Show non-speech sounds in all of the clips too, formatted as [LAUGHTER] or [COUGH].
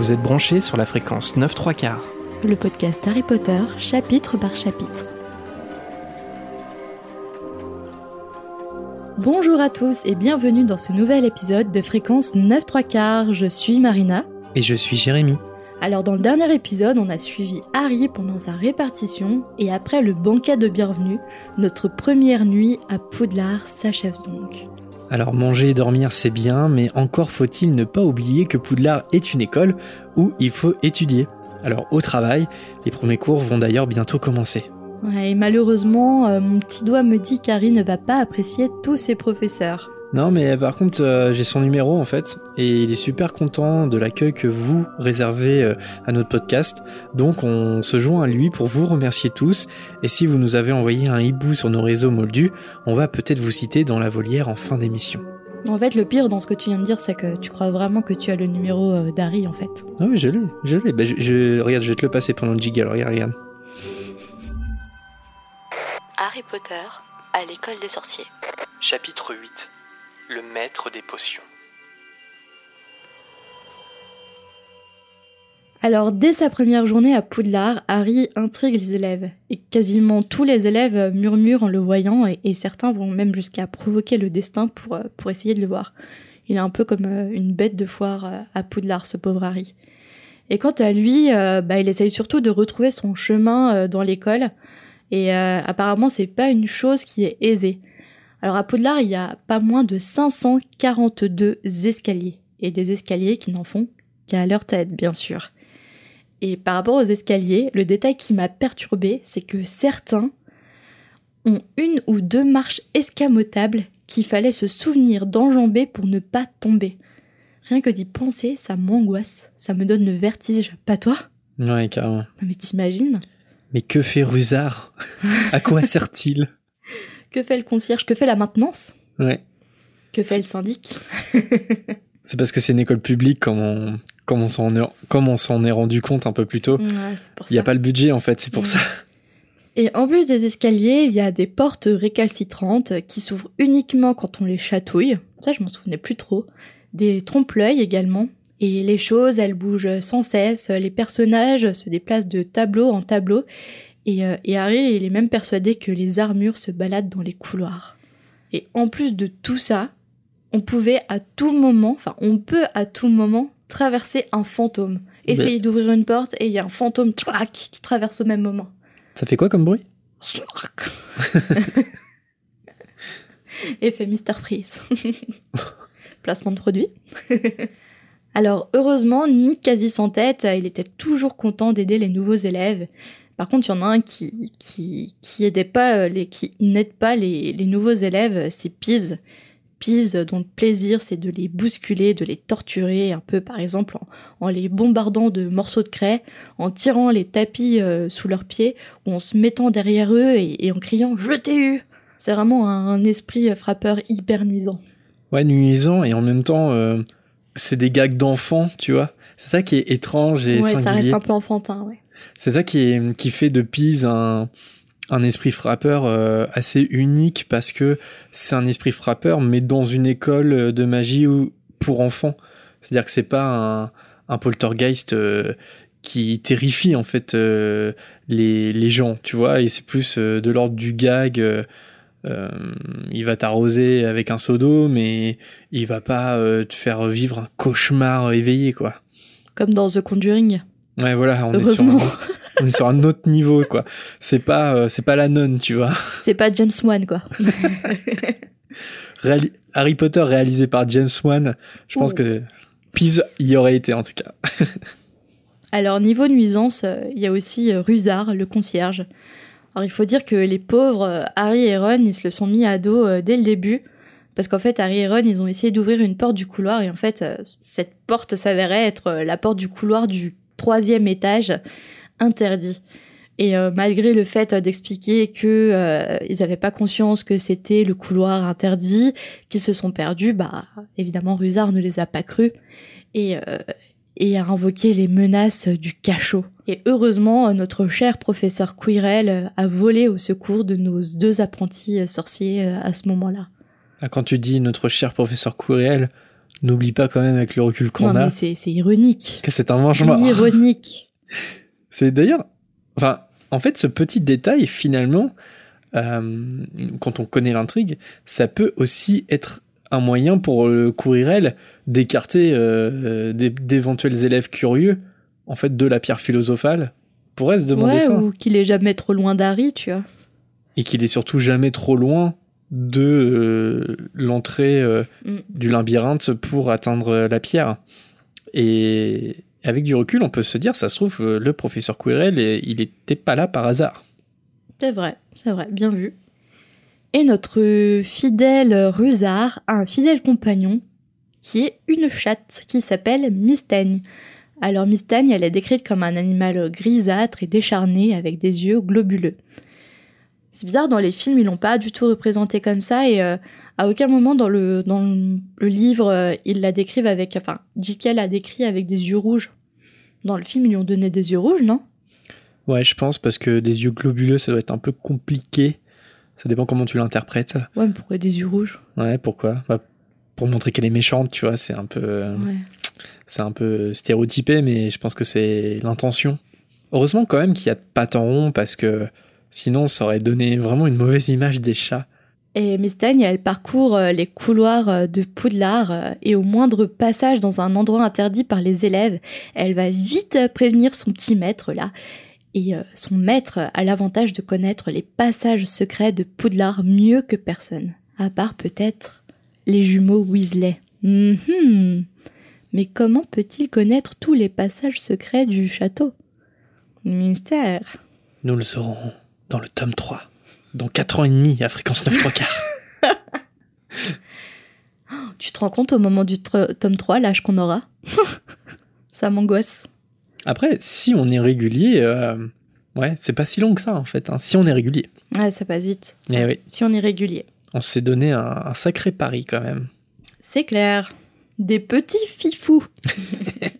Vous êtes branchés sur la fréquence 9 3 quarts. Le podcast Harry Potter, chapitre par chapitre. Bonjour à tous et bienvenue dans ce nouvel épisode de fréquence 9 3 quarts. Je suis Marina. Et je suis Jérémy. Alors dans le dernier épisode, on a suivi Harry pendant sa répartition et après le banquet de bienvenue, notre première nuit à Poudlard s'achève donc. Alors manger et dormir c'est bien, mais encore faut-il ne pas oublier que Poudlard est une école où il faut étudier. Alors au travail, les premiers cours vont d'ailleurs bientôt commencer. Ouais, et malheureusement, euh, mon petit doigt me dit qu'Harry ne va pas apprécier tous ses professeurs. Non mais par contre euh, j'ai son numéro en fait et il est super content de l'accueil que vous réservez euh, à notre podcast. Donc on se joint à lui pour vous remercier tous et si vous nous avez envoyé un hibou sur nos réseaux moldus, on va peut-être vous citer dans la volière en fin d'émission. En fait, le pire dans ce que tu viens de dire, c'est que tu crois vraiment que tu as le numéro euh, d'Harry en fait. Ah oui je l'ai, je l'ai. Bah, je, je- regarde, je vais te le passer pendant le jiggle, regarde, regarde. Harry Potter à l'école des sorciers. Chapitre 8 Le maître des potions. Alors, dès sa première journée à Poudlard, Harry intrigue les élèves. Et quasiment tous les élèves murmurent en le voyant, et, certains vont même jusqu'à provoquer le destin pour, euh, pour essayer de le voir. Il est un peu comme euh, une bête de foire euh, à Poudlard, ce pauvre Harry. Et quant à lui, bah, il essaye surtout de retrouver son chemin dans l'école. Et apparemment, c'est pas une chose qui est aisée. Alors à Poudlard, il y a pas moins de 542 escaliers. Et des escaliers qui n'en font qu'à leur tête, bien sûr. Et par rapport aux escaliers, le détail qui m'a perturbé, c'est que certains ont une ou deux marches escamotables qu'il fallait se souvenir d'enjamber pour ne pas tomber. Rien que d'y penser, ça m'angoisse, ça me donne le vertige. Pas toi? Ouais, carrément. Non mais t'imagines? Mais que fait Rusard À quoi sert-il? Que fait le concierge? Que fait la maintenance? Ouais. Que fait le syndic? [LAUGHS] C'est parce que c'est une école publique, comme on, comme on s'en est, comme on s'en est rendu compte un peu plus tôt. Ouais, Il n'y a pas le budget en fait, c'est pour Mm. ça. Et en plus des escaliers, il y a des portes récalcitrantes qui s'ouvrent uniquement quand on les chatouille. Ça, je m'en souvenais plus trop. Des trompe-l'œil également. Et les choses, elles bougent sans cesse. Les personnages se déplacent de tableau en tableau. Et, euh, et Harry, il est même persuadé que les armures se baladent dans les couloirs. Et en plus de tout ça, on pouvait à tout moment, enfin, on peut à tout moment traverser un fantôme. Essayer d'ouvrir une porte et il y a un fantôme qui traverse au même moment. Ça fait quoi comme bruit? [LAUGHS] Effet Mr. Freeze. [LAUGHS] Placement de produit. [LAUGHS] Alors, heureusement, Nick quasi sans tête, il était toujours content d'aider les nouveaux élèves. Par contre, il y en a un qui, qui, qui aidait pas, euh, les, qui n'aide pas les, les nouveaux élèves, c'est Peeves. Peeves, dont le plaisir, c'est de les bousculer, de les torturer, un peu, par exemple, en, en les bombardant de morceaux de craie, en tirant les tapis euh, sous leurs pieds, ou en se mettant derrière eux et, et en criant « Je t'ai eu !» C'est vraiment un, un esprit frappeur hyper nuisant. Ouais, nuisant et en même temps, euh, c'est des gags d'enfants, tu vois. C'est ça qui est étrange et ouais, ça reste singulier. un peu enfantin, ouais. C'est ça qui, fait de Peeves un, esprit frappeur euh, assez unique parce que c'est un esprit frappeur, mais dans une école de magie pour enfants. C'est-à-dire que c'est pas un, poltergeist euh, qui terrifie en fait euh, les, les gens, tu vois, et c'est plus de l'ordre du gag. il va t'arroser avec un seau d'eau, mais il va pas te faire vivre un cauchemar éveillé, quoi. Comme dans The Conjuring. Ouais, voilà, on est, sur un, on est sur un autre niveau, quoi. C'est pas, euh, c'est pas la nonne, tu vois. C'est pas James Wan, quoi. Réali- Harry Potter réalisé par James Wan, je pense Ouh. que Peeves y aurait été, en tout cas. [LAUGHS] Alors, niveau nuisance, euh, il y a aussi euh, Rusard, le concierge. Alors, il faut dire que les pauvres euh, Harry et Ron, ils se le sont mis à dos euh, dès le début. Parce qu'en fait, Harry et Ron, ils ont essayé d'ouvrir une porte du couloir. Et en fait, euh, cette porte s'avérait être euh, la porte du couloir du troisième étage, interdit. Et euh, malgré le fait euh, d'expliquer que euh, ils n'avaient pas conscience que c'était le couloir interdit, qu'ils se sont perdus, bah évidemment Rusard ne les a pas crus et et a invoqué les menaces du cachot. Et heureusement, notre cher professeur Quirrell a volé au secours de nos deux apprentis sorciers à ce moment-là. Ah, Quand tu dis notre cher professeur Quirrell, n'oublie pas quand même avec le recul qu'on Non, a mais c'est ironique. que c'est un. Ironique. [LAUGHS] C'est d'ailleurs, enfin, en fait, ce petit détail, finalement, euh, quand on connaît l'intrigue, ça peut aussi être un moyen pour le courirel d'écarter euh, d'éventuels élèves curieux, en fait, de la pierre philosophale, pourrait se demander Ouais, ça. ou qu'il est jamais trop loin d'Harry, tu vois. Et qu'il est surtout jamais trop loin de euh, l'entrée euh, Mm. du labyrinthe pour atteindre la pierre. Et avec du recul, on peut se dire, ça se trouve, euh, le professeur Quirrell, il était pas là par hasard. C'est vrai, c'est vrai, bien vu. Et notre fidèle rusard a un fidèle compagnon qui est une chatte qui s'appelle Mistaigne. Alors Mistaigne, elle est décrite comme un animal grisâtre et décharné avec des yeux globuleux. C'est bizarre, dans les films, ils l'ont pas du tout représenté comme ça et euh, à aucun moment dans le, dans le livre, euh, ils la décrivent avec... Enfin, J.K. l'a décrit avec des yeux rouges. Dans le film, ils lui ont donné des yeux rouges, non? Ouais, je pense, parce que des yeux globuleux, ça doit être un peu compliqué. Ça dépend comment tu l'interprètes. Ouais, mais pourquoi des yeux rouges? Ouais, pourquoi? Bah, Pour montrer qu'elle est méchante, tu vois, c'est un peu, Ouais. c'est un peu stéréotypé, mais je pense que c'est l'intention. Heureusement quand même qu'il y a pattes en rond, parce que sinon ça aurait donné vraiment une mauvaise image des chats. Et Mistaigne, elle parcourt euh, les couloirs euh, de Poudlard euh, et au moindre passage dans un endroit interdit par les élèves, elle va vite prévenir son petit maître là. Et son maître a l'avantage de connaître les passages secrets de Poudlard mieux que personne. À part peut-être les jumeaux Weasley. Mhm. Mais comment peut-il connaître tous les passages secrets du château? Mystère. Nous le saurons dans le tome 3, dans 4 ans et demi à fréquence 9 3 quarts. [LAUGHS] Tu te rends compte au moment du tome 3, l'âge qu'on aura? [LAUGHS] Ça m'angoisse. Après, si on est régulier, euh, ouais, c'est pas si long que ça en fait, hein, si on est régulier. Ouais, ça passe vite. Eh oui, Si on est régulier. on s'est donné un, un sacré pari quand même. C'est clair. Des petits fifous. [LAUGHS]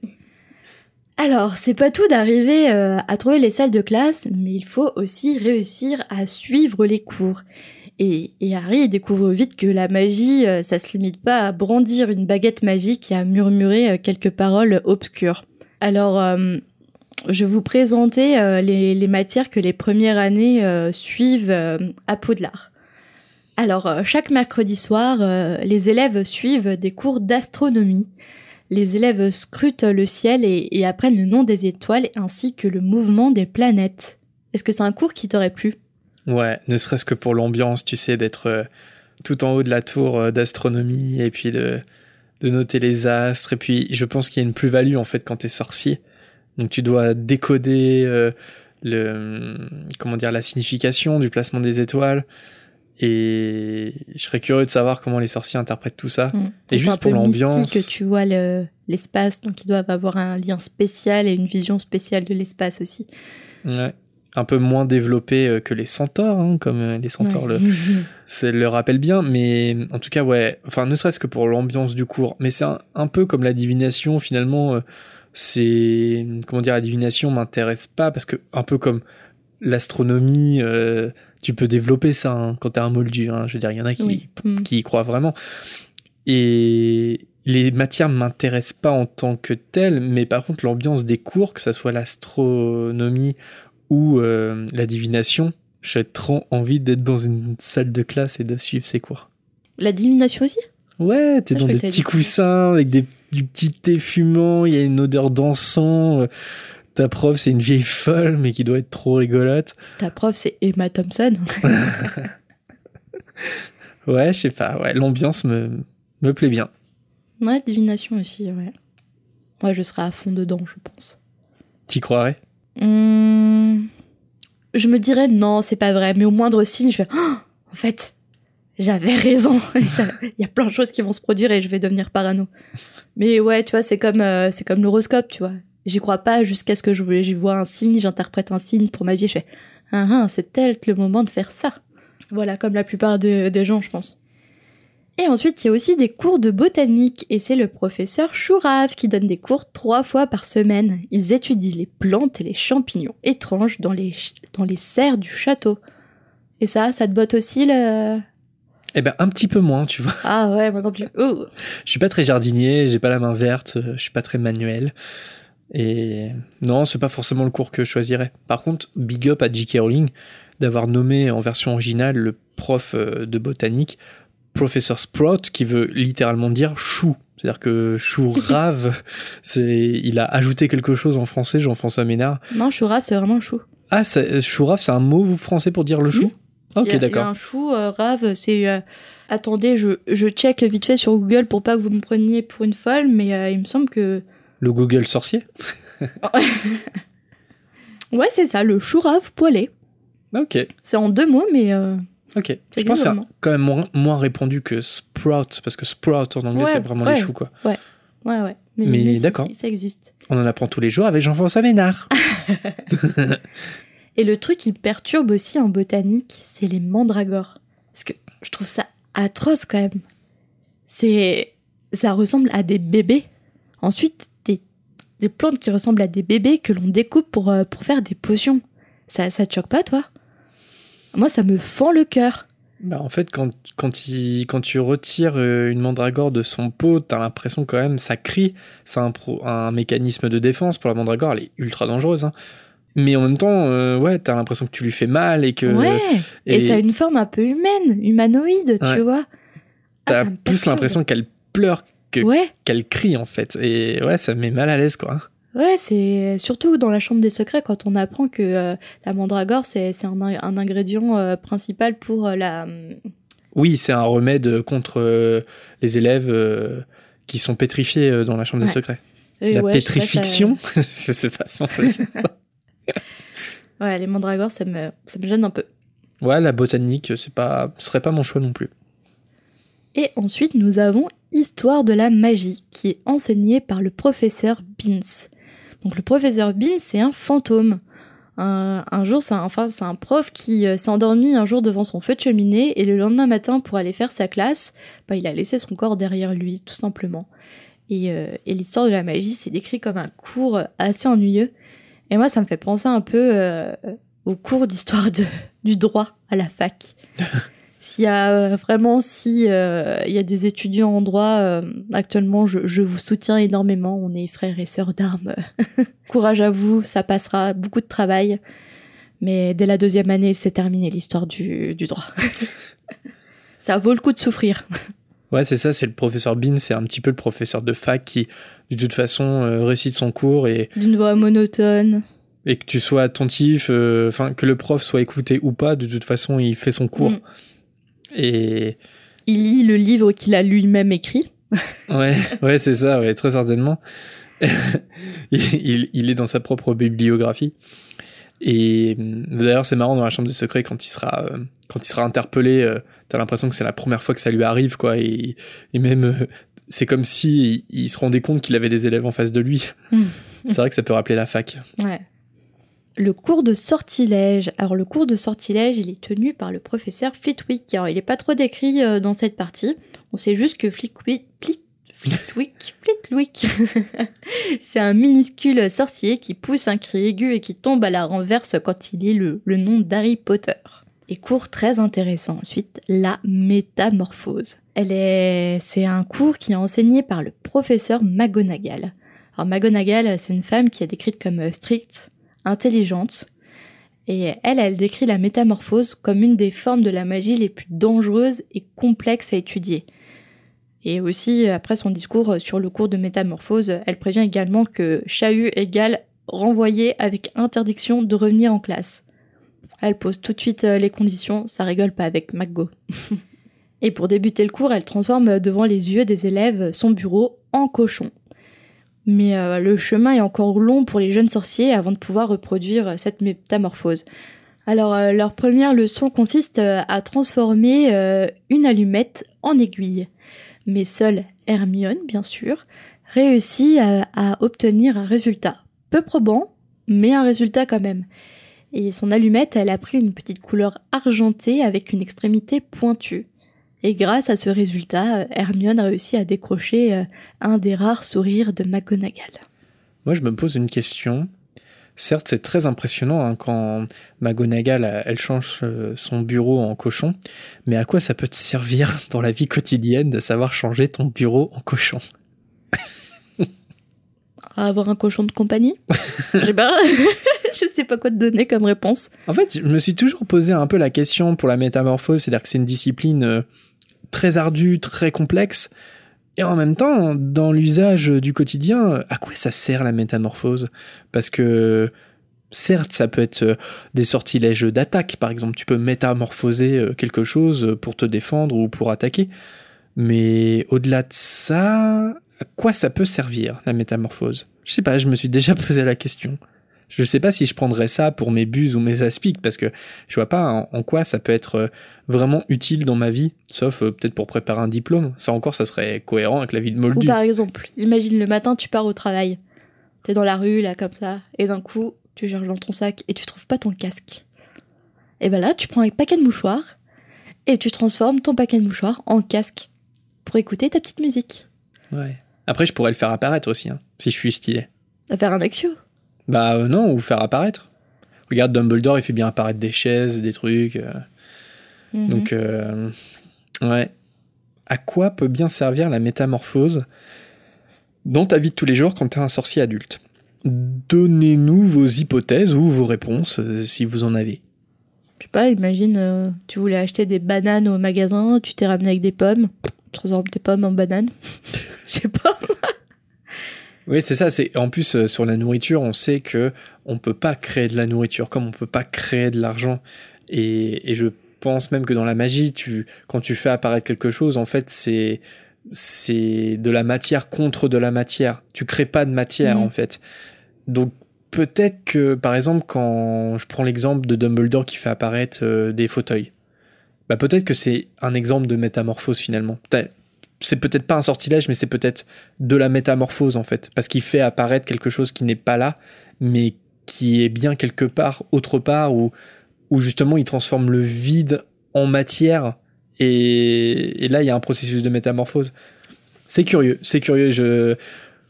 Alors, c'est pas tout d'arriver euh, à trouver les salles de classe, mais il faut aussi réussir à suivre les cours. Et, Harry découvre vite que la magie, euh, ça se limite pas à brandir une baguette magique et à murmurer euh, quelques paroles obscures. Alors, je vous présenter euh, les, les matières que les premières années suivent à Poudlard. Alors, chaque mercredi soir, les élèves suivent des cours d'astronomie. Les élèves scrutent le ciel et, apprennent le nom des étoiles ainsi que le mouvement des planètes. Est-ce que c'est un cours qui t'aurait plu? Ouais, ne serait-ce que pour l'ambiance, tu sais, d'être euh, tout en haut de la tour euh, d'astronomie et puis de, noter les astres. Et puis, je pense qu'il y a une plus-value en fait quand t'es sorcier. Donc, tu dois décoder euh, le, comment dire, la signification du placement des étoiles. Et je serais curieux de savoir comment les sorciers interprètent tout ça. Mm. Et juste un pour l'ambiance. mystique, tu vois le- l'espace, donc ils doivent avoir un lien spécial et une vision spéciale de l'espace aussi. Ouais. Un peu moins développé euh, que les centaures, hein, comme euh, les centaures Ouais. [LAUGHS] le, le rappelle bien, mais en tout cas, ouais, enfin, ne serait-ce que pour l'ambiance du cours, mais c'est un, un peu comme la divination, finalement, euh, c'est, comment dire, la divination m'intéresse pas, parce que, un peu comme l'astronomie, euh, tu peux développer ça hein, quand t'es un moldu, hein, je veux dire, il y en a qui, Oui. Mm. qui y croient vraiment. Et les matières m'intéressent pas en tant que telles, mais par contre, l'ambiance des cours, que ça soit l'astronomie ou euh, la divination, j'ai trop envie d'être dans une salle de classe et de suivre ces cours. La divination aussi? Ouais, t'es Ah, dans des petits coussins avec des, du petit thé fumant, il y a une odeur d'encens. Ta prof, c'est une vieille folle, mais qui doit être trop rigolote. Ta prof, c'est Emma Thompson. [LAUGHS] Ouais, je sais pas, ouais, l'ambiance me, me plaît bien. ouais, divination aussi, ouais. Moi, je serais à fond dedans, je pense. T'y croirais? Hmm, Je me dirais non, c'est pas vrai, mais au moindre signe, je fais Oh, en fait, j'avais raison. [LAUGHS] Il y a plein de choses qui vont se produire et je vais devenir parano. Mais ouais, tu vois, c'est comme euh, c'est comme l'horoscope, tu vois. J'y crois pas jusqu'à ce que je vois un signe, j'interprète un signe pour ma vie, je fais ah, ah, c'est peut-être le moment de faire ça. Voilà, comme la plupart de- des gens, je pense. Et ensuite, il y a aussi des cours de botanique, et c'est le professeur Chourave qui donne des cours trois fois par semaine. Ils étudient les plantes et les champignons étranges dans les, ch- dans les serres du château. Et ça, ça te botte aussi le... Eh ben un petit peu moins, tu vois. Ah ouais, moi non plus. Oh. Je suis pas très jardinier, j'ai pas la main verte, je suis pas très manuel. Et non, c'est pas forcément le cours que je choisirais. Par contre, big up à J.K. Rowling d'avoir nommé en version originale le prof euh, de botanique Professeur Sprout, qui veut littéralement dire chou. C'est-à-dire que chou [LAUGHS] rave, c'est, il a ajouté quelque chose en français, Jean-François Ménard. Non, chou rave, c'est vraiment chou. Ah, chou rave, c'est un mot français pour dire le chou? A- Ok, d'accord. un chou euh, rave, c'est. euh, Attendez, je, je check vite fait sur Google pour pas que vous me preniez pour une folle, mais euh, il me semble que. Le Google sorcier [LAUGHS] Ouais, c'est ça, le chou rave poilé. Ok, C'est en deux mots, mais. euh, ok. Je pense que c'est quand même moins, moins répandu que sprout, parce que sprout en anglais, Ouais, c'est vraiment ouais. les choux, quoi. Ouais, ouais. Mais, Mais d'accord. si, ça existe. On en apprend tous les jours avec Jean-François Ménard. [LAUGHS] [LAUGHS] Et le truc qui me perturbe aussi en botanique, c'est les mandragores. Parce que je trouve ça atroce quand même. C'est. Ça ressemble à des bébés. Ensuite, des, plantes qui ressemblent à des bébés que l'on découpe pour, euh, pour faire des potions. Ça, ça te choque pas, toi? Moi, ça me fend le cœur. Bah, en fait, quand, quand, il, quand tu retires euh, une mandragore de son pot, t'as l'impression quand même, ça crie. C'est un, pro- un mécanisme de défense pour la mandragore, elle est ultra dangereuse. hein. Mais en même temps, euh, ouais, t'as l'impression que tu lui fais mal et que ouais et... ça a une forme un peu humaine, humanoïde, Ouais. tu vois. Ah, t'as plus l'impression qu'elle pleure que Ouais, qu'elle crie en fait. Et ouais, ça me met mal à l'aise quoi. Ouais, c'est surtout dans la chambre des secrets quand on apprend que euh, la mandragore c'est c'est un, un ingrédient euh, principal pour euh, la Oui, c'est un remède contre les élèves qui sont pétrifiés dans la chambre des secrets. Et la ouais, je sais pas, ça- pétrifiction [LAUGHS] Je sais pas si on peut dire ça. [LAUGHS] Ouais, les mandragores ça me ça me gêne un peu. Ouais, la botanique, c'est pas, ce serait pas mon choix non plus. Et ensuite, nous avons Histoire de la magie qui est enseignée par le professeur Beans. Donc le professeur Beans, c'est un fantôme. Un, jour, c'est un, enfin, c'est un prof qui euh, s'est endormi un jour devant son feu de cheminée et le lendemain matin, pour aller faire sa classe, bah, il a laissé son corps derrière lui, tout simplement. Et, euh, l'histoire de la magie, c'est décrit comme un cours assez ennuyeux. Et moi, ça me fait penser un peu euh, au cours d'histoire du droit à la fac. [LAUGHS] S'il y a euh, vraiment, si euh, il y a des étudiants en droit euh, actuellement, je, je vous soutiens énormément. On est frères et sœurs d'armes. [LAUGHS] Courage à vous, ça passera beaucoup de travail. Mais dès la deuxième année, c'est terminé l'histoire du, du droit. [LAUGHS] ça vaut le coup de souffrir. [LAUGHS] Ouais, c'est ça, c'est le professeur Bean, c'est un petit peu le professeur de fac qui, de toute façon, euh, récite son cours et, D'une voix monotone. et que tu sois attentif, euh, enfin, que le prof soit écouté ou pas, de toute façon, il fait son cours. Mm. Et Il lit le livre qu'il a lui-même écrit. [LAUGHS] ouais, ouais, c'est ça, ouais, très certainement. [LAUGHS] il, il- il est dans sa propre bibliographie. Et hum, d'ailleurs, c'est marrant dans la chambre des secrets quand il sera, euh, quand il sera interpellé, euh, t'as l'impression que c'est la première fois que ça lui arrive, quoi. Et, et même, euh, c'est comme si il, il se rendait compte qu'il avait des élèves en face de lui. Mm. c'est vrai que ça peut rappeler la fac. Ouais. Le cours de sortilège. Alors le cours de sortilège, il est tenu par le professeur Flitwick. Alors il est pas trop décrit euh, dans cette partie. On sait juste que Flitwick, Flit- Flitwick, [LAUGHS] Flitwick, [LAUGHS] c'est un minuscule sorcier qui pousse un cri aigu et qui tombe à la renverse quand il lit le, le nom d'Harry Potter. Et cours très intéressant ensuite, la métamorphose. Elle est, c'est un cours qui est enseigné par le professeur McGonagall. Alors McGonagall, c'est une femme qui est décrite comme euh, stricte, intelligente, et elle, elle décrit la métamorphose comme une des formes de la magie les plus dangereuses et complexes à étudier. Et aussi, après son discours sur le cours de métamorphose, elle prévient également que chahut égale renvoyé avec interdiction de revenir en classe. Elle pose tout de suite euh, les conditions, ça rigole pas avec McGo. [LAUGHS] et pour débuter le cours, elle transforme devant les yeux des élèves son bureau en cochon. Mais euh, le chemin est encore long pour les jeunes sorciers avant de pouvoir reproduire euh, cette métamorphose. Alors, euh, leur première leçon consiste à transformer une allumette en aiguille. Mais seule Hermione, bien sûr, réussit à obtenir un résultat. Peu probant, mais un résultat quand même. Et son allumette, elle a pris une petite couleur argentée avec une extrémité pointue. Et grâce à ce résultat, euh, Hermione réussit à décrocher euh, un des rares sourires de McGonagall. Moi, je me pose une question. Certes, c'est très impressionnant hein, quand McGonagall elle change euh, son bureau en cochon, mais à quoi ça peut te servir [LAUGHS] dans la vie quotidienne de savoir changer ton bureau en cochon? Avoir un cochon de compagnie? Je sais pas. [LAUGHS] je sais pas quoi te donner comme réponse. En fait, je me suis toujours posé un peu la question pour la métamorphose, c'est-à-dire que c'est une discipline euh, très ardue, très complexe. Et en même temps, dans l'usage du quotidien, à quoi ça sert la métamorphose? Parce que certes, ça peut être euh, des sortilèges d'attaque, par exemple, tu peux métamorphoser euh, quelque chose pour te défendre ou pour attaquer. Mais au-delà de ça, à quoi ça peut servir la métamorphose? Je sais pas, je me suis déjà [LAUGHS] posé la question. Je sais pas si je prendrais ça pour mes buses ou mes aspics parce que je vois pas en, quoi ça peut être euh, vraiment utile dans ma vie, sauf euh, peut-être pour préparer un diplôme. Ça encore, ça serait cohérent avec la vie de Moldu. Ou par exemple, imagine le matin, tu pars au travail. T'es dans la rue, là, comme ça, et d'un coup, tu cherches dans ton sac et tu trouves pas ton casque. Et ben là, tu prends un paquet de mouchoirs et tu transformes ton paquet de mouchoirs en casque pour écouter ta petite musique. Ouais. Après, je pourrais le faire apparaître aussi, hein, si je suis stylé. À faire un axio Bah euh, non, ou faire apparaître. Regarde, Dumbledore, il fait bien apparaître des chaises, des trucs. euh. Mhm. Donc, euh, ouais. À quoi peut bien servir la métamorphose dans ta vie de tous les jours quand t'es un sorcier adulte? Donnez-nous vos hypothèses ou vos réponses, euh, si vous en avez. Je sais pas, imagine, euh, tu voulais acheter des bananes au magasin, tu t'es ramené avec des pommes, tu transformes tes pommes en bananes. [LAUGHS] Je sais pas. Oui, c'est ça. C'est en plus euh, sur la nourriture, on sait que on peut pas créer de la nourriture comme on peut pas créer de l'argent. Et, et je pense même que dans la magie, tu quand tu fais apparaître quelque chose, en fait, c'est c'est de la matière contre de la matière. Tu crées pas de matière Mhm. en fait. Donc peut-être que par exemple quand je prends l'exemple de Dumbledore qui fait apparaître euh, des fauteuils, bah peut-être que c'est un exemple de métamorphose finalement. C'est peut-être pas un sortilège, mais c'est peut-être de la métamorphose en fait, parce qu'il fait apparaître quelque chose qui n'est pas là, mais qui est bien quelque part, autre part, où, où justement il transforme le vide en matière, et, et là il y a un processus de métamorphose. C'est curieux, c'est curieux, je...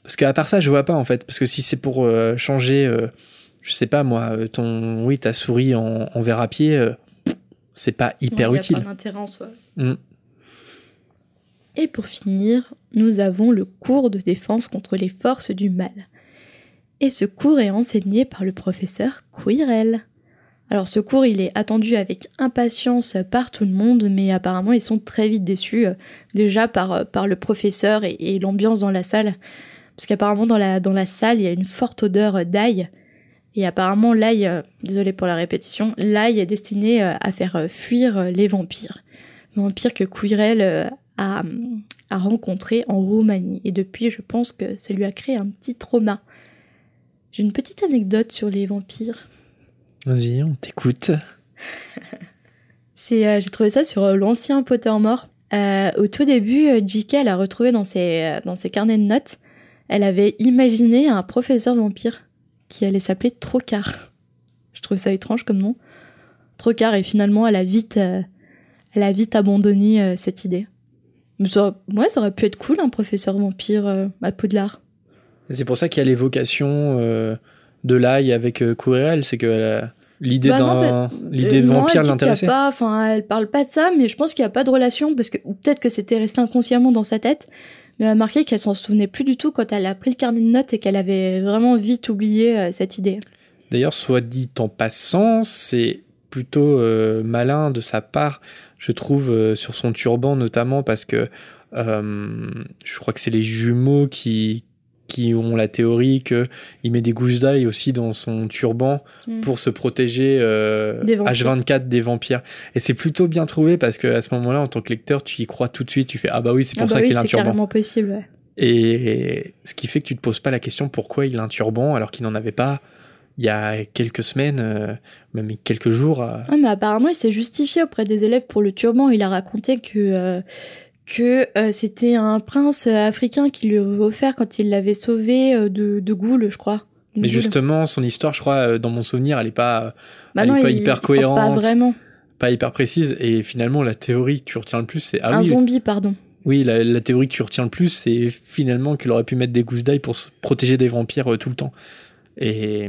parce qu'à part ça je vois pas en fait, parce que si c'est pour euh, changer, euh, je sais pas moi, euh, ton, oui ta souris en, en verre à pied, euh, c'est pas hyper Ouais, y a utile. pas d'intérêt en soi. Et pour finir, nous avons le cours de défense contre les forces du mal. Et ce cours est enseigné par le professeur Quirrell. Alors ce cours, il est attendu avec impatience par tout le monde, mais apparemment ils sont très vite déçus, euh, déjà par, euh, par le professeur et, l'ambiance dans la salle. Parce qu'apparemment dans la, salle, il y a une forte odeur d'ail. Et apparemment l'ail, euh, désolé pour la répétition, l'ail est destiné à faire fuir les vampires. Vampires que Quirrell a rencontré en Roumanie. Et depuis, je pense que ça lui a créé un petit trauma. J'ai une petite anecdote sur les vampires. Vas-y, on t'écoute. [LAUGHS] C'est, euh, j'ai trouvé ça sur euh, l'ancien Pottermore. Euh, au tout début, euh, J.K. elle a retrouvé dans ses, dans ses carnets de notes, elle avait imaginé un professeur vampire qui allait s'appeler Trocard. Je trouve ça étrange comme nom. Trocard, et finalement, elle a vite, euh, elle a vite abandonné cette idée. Ça, ouais, ça aurait pu être cool, un professeur vampire euh, à Poudlard. C'est pour ça qu'il y a l'évocation euh, de l'ail avec euh, Quirrell, c'est que euh, l'idée Bah d'un bah, l'idée Euh, vampire l'intéressait. pas, enfin, elle parle pas de ça, mais je pense qu'il n'y a pas de relation parce que ou peut-être que c'était resté inconsciemment dans sa tête. Mais elle a marqué qu'elle s'en souvenait plus du tout quand elle a pris le carnet de notes et qu'elle avait vraiment vite oublié euh, cette idée. D'ailleurs, soit dit en passant, c'est plutôt malin de sa part, je trouve, euh, sur son turban notamment, parce que euh, je crois que c'est les jumeaux qui qui ont la théorie que il met des gousses d'ail aussi dans son turban Mm. pour se protéger euh, Des vampires. H24 des vampires. Et c'est plutôt bien trouvé parce que à ce moment-là, en tant que lecteur, tu y crois tout de suite. Tu fais ah bah oui, c'est pour Ah bah ça oui, qu'il a un c'est turban. carrément possible. ouais. Et ce qui fait que tu te poses pas la question pourquoi il a un turban alors qu'il n'en avait pas il y a quelques semaines, euh, même quelques jours. euh. Ah, mais apparemment, il s'est justifié auprès des élèves pour le turban. Il a raconté que euh, que euh, c'était un prince euh, africain qui lui avait offert quand il l'avait sauvé euh, de, de Goule, je crois. Une Mais goule. justement, son histoire, je crois, euh, dans mon souvenir, elle est pas, bah elle non, est pas il- hyper il croit Pas cohérente. vraiment. pas hyper précise. Et finalement, la théorie que tu retiens le plus, c'est ah un oui, zombie, pardon. oui, la, la théorie que tu retiens le plus, c'est finalement qu'il aurait pu mettre des gousses d'ail pour se protéger des vampires euh, tout le temps. Et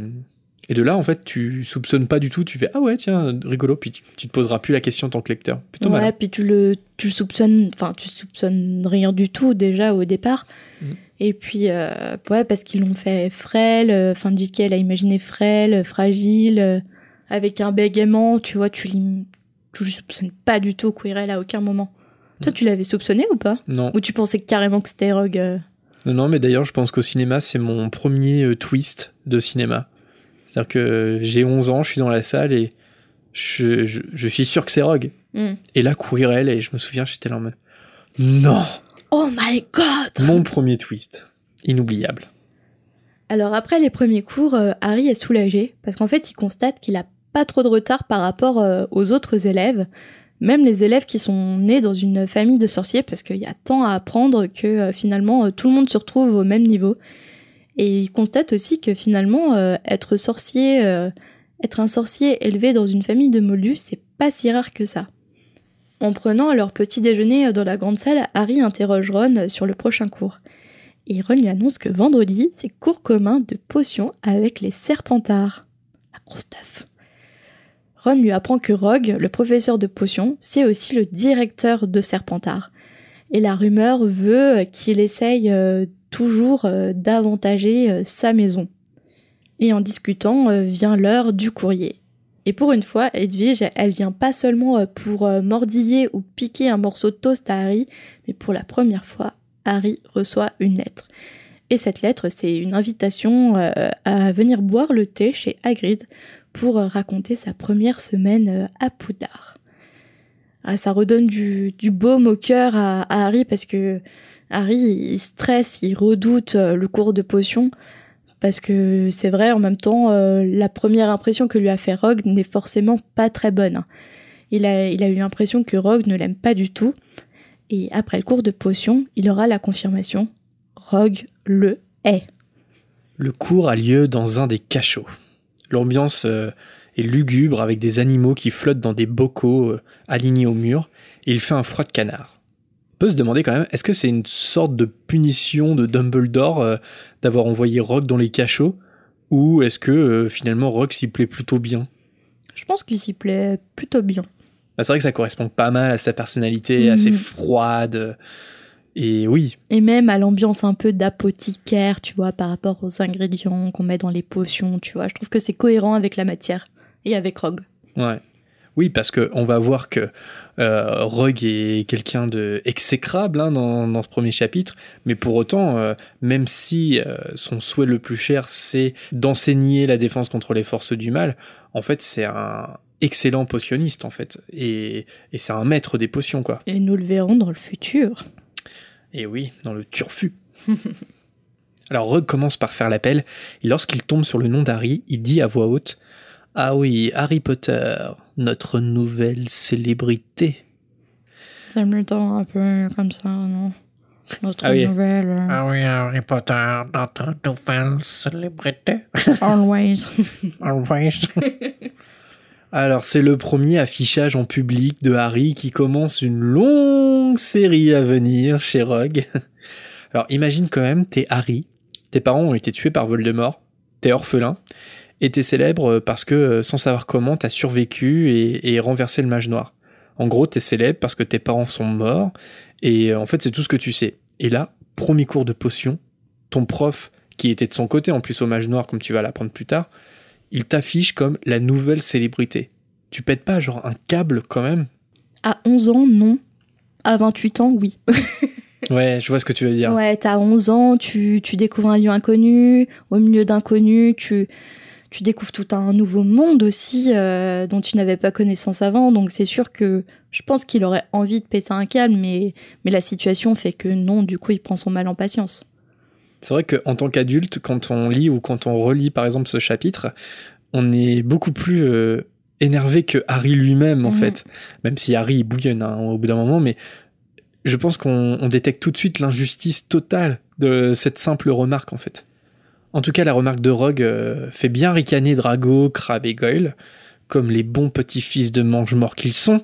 Et de là, en fait, tu soupçonnes pas du tout, tu fais ah ouais, tiens, rigolo, puis tu, tu te poseras plus la question en tant que lecteur. Plutôt ouais, malin. puis tu le, tu soupçonnes, enfin, tu soupçonnes rien du tout déjà au départ. Mhm. Et puis, euh, ouais, parce qu'ils l'ont fait frêle, euh, enfin, J.K. elle a imaginé frêle, fragile, euh, avec un bégaiement, tu vois, tu l'im- tu soupçonnes pas du tout Quirrell à aucun moment. Toi, Mhm. tu l'avais soupçonné ou pas? Non, Ou tu pensais carrément que c'était Rogue euh? Non, mais d'ailleurs, je pense qu'au cinéma, c'est mon premier twist de cinéma. C'est-à-dire que j'ai 11 ans, je suis dans la salle et je, je, je suis sûr que c'est Rogue. Hmm. Et là, Quirrell, et je me souviens, j'étais là en mode non, Oh my god mon premier twist, inoubliable. Alors après les premiers cours, euh, Harry est soulagé parce qu'en fait il constate qu'il a pas trop de retard par rapport euh, aux autres élèves, même les élèves qui sont nés dans une famille de sorciers parce qu'il y a tant à apprendre que euh, finalement tout le monde se retrouve au même niveau. Et il constate aussi que finalement euh, être sorcier, euh, être un sorcier élevé dans une famille de moldus, c'est pas si rare que ça. En prenant leur petit déjeuner dans la grande salle, Harry interroge Ron sur le prochain cours. Et Ron lui annonce que vendredi, c'est cours commun de potions avec les serpentards. La grosse teuf. Ron lui apprend que Rogue, le professeur de potions, c'est aussi le directeur de Serpentard. Et la rumeur veut qu'il essaye euh, toujours euh, d'avantager euh, sa maison. Et en discutant, euh, vient l'heure du courrier. Et pour une fois, Edwige, elle vient pas seulement pour mordiller ou piquer un morceau de toast à Harry, mais pour la première fois, Harry reçoit une lettre. Et cette lettre, c'est une invitation à venir boire le thé chez Hagrid pour raconter sa première semaine à Poudlard. Ah, ça redonne du, du baume au cœur à Harry parce que Harry, il stresse, il redoute euh, le cours de potion parce que c'est vrai, en même temps, euh, la première impression que lui a fait Rogue n'est forcément pas très bonne. Il a, eu l'impression que Rogue ne l'aime pas du tout. Et après le cours de potion, il aura la confirmation. Rogue le hait. Le cours a lieu dans un des cachots. L'ambiance euh, est lugubre avec des animaux qui flottent dans des bocaux alignés au mur et il fait un froid de canard. Peut se demander quand même, est-ce que c'est une sorte de punition de Dumbledore euh, d'avoir envoyé Rogue dans les cachots ou est-ce que euh, finalement Rogue s'y plaît plutôt bien? Je pense qu'il s'y plaît plutôt bien. Bah, C'est vrai que ça correspond pas mal à sa personnalité, assez froide. euh, Et oui, Et même à l'ambiance un peu d'apothicaire, tu vois, par rapport aux ingrédients qu'on met dans les potions, tu vois. Je trouve que c'est cohérent avec la matière et avec Rogue. Ouais. Oui, parce que on va voir que euh, Rogue est quelqu'un de exécrable hein, dans, dans ce premier chapitre, mais pour autant, euh, même si euh, son souhait le plus cher c'est d'enseigner la défense contre les forces du mal, en fait c'est un excellent potionniste en fait, et, et c'est un maître des potions quoi. Et nous le verrons dans le futur. Et oui, dans le turfu. [LAUGHS] Alors Rogue commence par faire l'appel, et lorsqu'il tombe sur le nom d'Harry, il dit à voix haute Ah oui, Harry Potter, notre nouvelle célébrité. Ça me tend un peu comme ça, non? Notre Ah oui. nouvelle. euh, Ah oui, Harry Potter, notre nouvelle célébrité. [LAUGHS] Always. [LAUGHS] Always. [LAUGHS] Alors c'est le premier affichage en public de Harry qui commence une longue série à venir chez Rogue. Alors imagine quand même, t'es Harry, tes parents ont été tués par Voldemort, t'es orphelin, et t'es célèbre parce que, euh, sans savoir comment, t'as survécu et, et renversé le mage noir. En gros, t'es célèbre parce que tes parents sont morts, et euh, en fait c'est tout ce que tu sais. Et là, premier cours de potion, ton prof, qui était de son côté en plus au mage noir, comme tu vas l'apprendre plus tard, il t'affiche comme la nouvelle célébrité. Tu pètes pas genre un câble quand même? À 11 ans, non. À 28 ans, oui. [LAUGHS] Ouais, je vois ce que tu veux dire. Ouais, t'as 11 ans, tu, tu découvres un lieu inconnu, au milieu d'inconnus, tu, tu découvres tout un nouveau monde aussi euh, dont tu n'avais pas connaissance avant. Donc c'est sûr que je pense qu'il aurait envie de péter un câble, mais, mais la situation fait que non, du coup il prend son mal en patience. C'est vrai qu'en tant qu'adulte, quand on lit ou quand on relit par exemple ce chapitre, on est beaucoup plus euh, énervé que Harry lui-même en Mhm. fait. Même si Harry il bouillonne hein, au bout d'un moment, mais je pense qu'on on détecte tout de suite l'injustice totale de cette simple remarque en fait. En tout cas, la remarque de Rogue euh, fait bien ricaner Drago, Crabbe et Goyle, comme les bons petits fils de mange-morts qu'ils sont.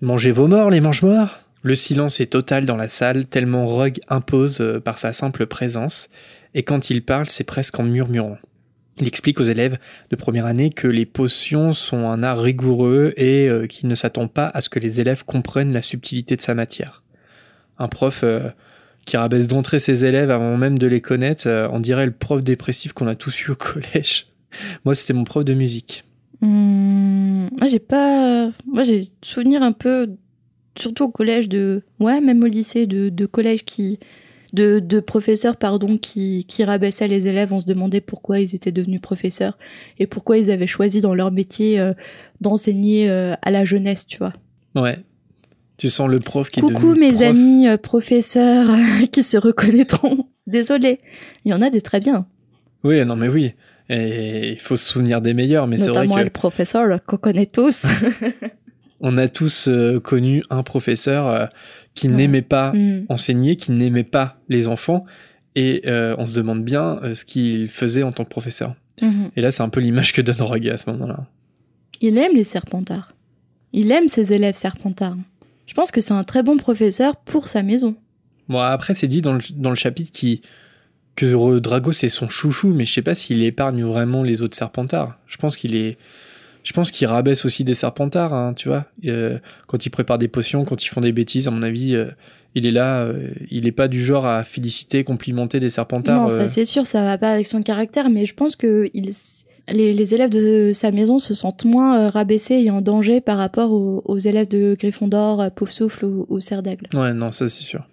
Mangez vos morts, les mange-morts Le silence est total dans la salle, tellement Rogue impose euh, par sa simple présence, et quand il parle, c'est presque en murmurant. Il explique aux élèves de première année que les potions sont un art rigoureux et euh, qu'il ne s'attend pas à ce que les élèves comprennent la subtilité de sa matière. Un prof qui rabaisse d'entrée ses élèves avant même de les connaître, euh, on dirait le prof dépressif qu'on a tous eu au [LAUGHS] collège. Moi, c'était mon prof de musique. Hum, moi, j'ai pas. Moi, j'ai souvenir un peu, surtout au collège de. Ouais, même au lycée, de, de collège qui. De, de professeurs, pardon, qui, qui rabaissaient les élèves. On se demandait pourquoi ils étaient devenus professeurs et pourquoi ils avaient choisi dans leur métier euh, d'enseigner euh, à la jeunesse, tu vois. Ouais. Tu sens le prof qui Coucou mes prof. amis euh, professeurs [LAUGHS] qui se reconnaîtront. Désolé, il y en a des très bien, Oui, non, mais oui. Et il faut se souvenir des meilleurs, mais c'est vrai notamment que le professeur qu'on connaît tous. [LAUGHS] on a tous euh, connu un professeur euh, qui Ouais. n'aimait pas Hmm. enseigner, qui n'aimait pas les enfants, et euh, on se demande bien ce qu'il faisait en tant que professeur. Mhm. Et là, c'est un peu l'image que donne Rogue à ce moment-là. Il aime les serpentards. Il aime ses élèves serpentards. Je pense que c'est un très bon professeur pour sa maison. Bon, après, c'est dit dans le, dans le chapitre qui, que Drago, c'est son chouchou, mais je sais pas s'il épargne vraiment les autres serpentards. Je pense qu'il est. Je pense qu'il rabaisse aussi des serpentards, hein, tu vois. Euh, quand ils préparent des potions, quand ils font des bêtises, à mon avis, euh, il est là. euh, il est pas du genre à féliciter, complimenter des serpentards. non, ça c'est sûr, ça va pas avec son caractère, mais je pense que il, les, élèves de sa maison se sentent moins euh, rabaissés et en danger par rapport aux, élèves de Gryffondor, Poufsouffle ou, ou Serre d'Aigle. Ouais, non, ça c'est sûr.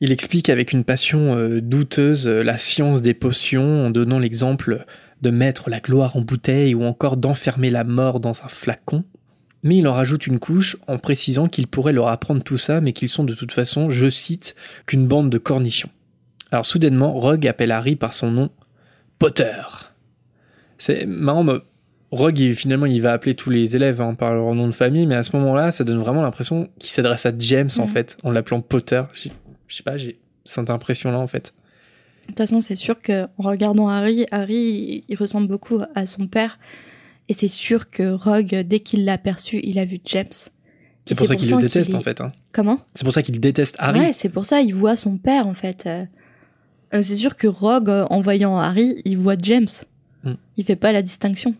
Il explique avec une passion euh, douteuse euh, la science des potions en donnant l'exemple de mettre la gloire en bouteille ou encore d'enfermer la mort dans un flacon. Mais il en rajoute une couche en précisant qu'il pourrait leur apprendre tout ça, mais qu'ils sont de toute façon, je cite, qu'une bande de cornichons. Alors soudainement, Rogue appelle Harry par son nom Potter. C'est marrant, mais Rogue, il- finalement, il va appeler tous les élèves hein, par leur nom de famille, mais à ce moment-là, ça donne vraiment l'impression qu'il s'adresse à James, en Mhm. fait, en l'appelant Potter. Je sais pas, j'ai cette impression-là, en fait. De toute façon, c'est sûr que en regardant Harry, Harry, il- ressemble beaucoup à son père. Et c'est sûr que Rogue, dès qu'il l'a aperçu, il a vu James. C'est pour ça qu'il le déteste, est- en fait. hein. Comment? C'est pour ça qu'il déteste Harry. Ouais, c'est pour ça, il voit son père, en fait. Euh, c'est sûr que Rogue, en voyant Harry, il voit James. Hmm. Il fait pas la distinction.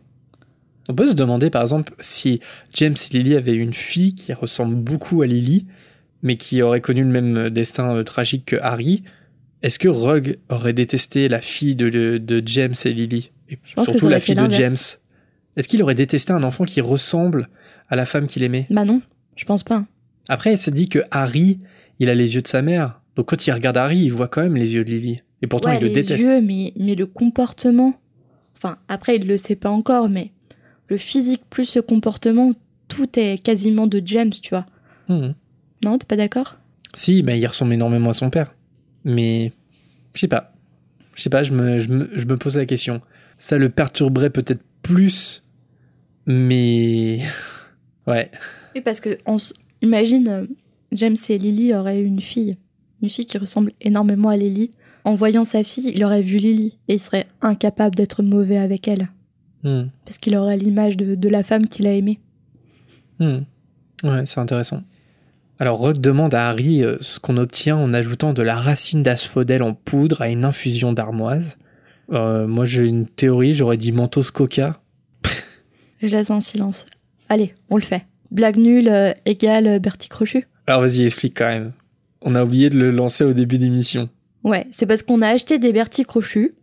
On peut se demander, par exemple, si James et Lily avaient une fille qui ressemble beaucoup à Lily, mais qui aurait connu le même destin euh, tragique que Harry, est-ce que Rogue aurait détesté la fille de, de, de James et Lily? Et surtout la fille de James. Est-ce qu'il aurait détesté un enfant qui ressemble à la femme qu'il aimait? Bah non, je pense pas. Après, ça dit que Harry, il a les yeux de sa mère. Donc quand il regarde Harry, il voit quand même les yeux de Lily. Et pourtant, ouais, il le les déteste. yeux, mais, mais le comportement. Enfin, après, il le sait pas encore, mais le physique plus ce comportement, tout est quasiment de James, tu vois. Mhm. Non, t'es pas d'accord? Si, bah, il ressemble énormément à son père. Mais, je sais pas. Je sais pas, je me, je, me, je me pose la question. Ça le perturberait peut-être plus, mais... [LAUGHS] ouais. Oui, parce que on s- imagine, euh, James et Lily auraient une fille, une fille qui ressemble énormément à Lily. En voyant sa fille, il aurait vu Lily et il serait incapable d'être mauvais avec elle, Hmm. parce qu'il aurait l'image de, de la femme qu'il a aimée. Hmm. Ouais, c'est intéressant. Alors, Rogue demande à Harry euh, ce qu'on obtient en ajoutant de la racine d'asphodèle en poudre à une infusion d'armoise. Euh, moi, j'ai une théorie, j'aurais dit mentos coca. Je laisse un silence. Allez, on le fait. Blague nulle euh, égale Bertie Crochu. Alors, vas-y, explique quand même. On a oublié de le lancer au début d'émission. Ouais, c'est parce qu'on a acheté des Bertie Crochus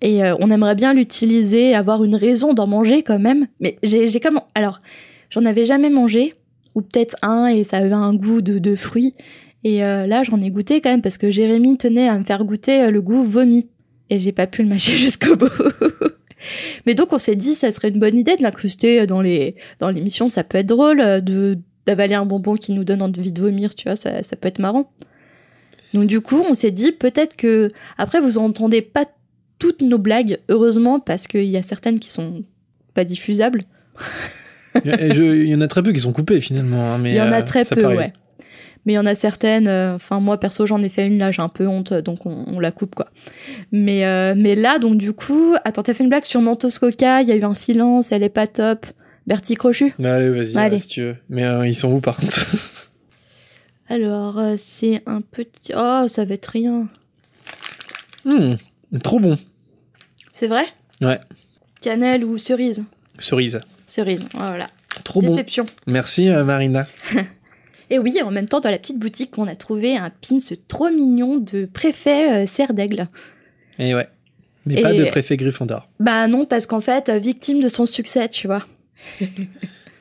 et euh, on aimerait bien l'utiliser, avoir une raison d'en manger quand même. Mais j'ai comme alors j'en avais jamais mangé ou peut-être un et ça avait un goût de, de fruits. Et euh, là j'en ai goûté quand même parce que Jérémy tenait à me faire goûter euh, le goût vomi et j'ai pas pu le mâcher [LAUGHS] jusqu'au bout. Mais donc on s'est dit ça serait une bonne idée de l'incruster dans les dans l'émission, ça peut être drôle euh, de d'avaler un bonbon qui nous donne envie de vomir, tu vois, ça, ça peut être marrant. Donc du coup, on s'est dit peut-être que après vous entendez pas toutes nos blagues, heureusement parce qu'il y a certaines qui sont pas diffusables. Il y en a très peu qui sont coupés finalement. hein, mais, Il y en a euh, très peu, paraît. ouais. Mais il y en a certaines. euh, Enfin moi perso j'en ai fait une là, j'ai un peu honte, donc on, on la coupe quoi. Mais euh, mais là donc du coup, attends t'as fait une blague sur Mentos Coca, il y a eu un silence, elle est pas top. Bertie Crochu? Allez, vas-y, Allez. ouais, si tu veux. Mais euh, ils sont où par contre? Alors euh, c'est un petit. Oh ça va être rien. Hmm, Trop bon. C'est vrai? Ouais, Cannelle ou cerise? Cerise. Cerise, voilà. Trop bon. Déception. Merci euh, Marina. [LAUGHS] Et oui, en même temps, dans la petite boutique, on a trouvé un pins trop mignon de préfet euh, serre d'aigle. Et ouais. Mais Et- pas de préfet Gryffondor. Bah non, parce qu'en fait, euh, victime de son succès, tu vois.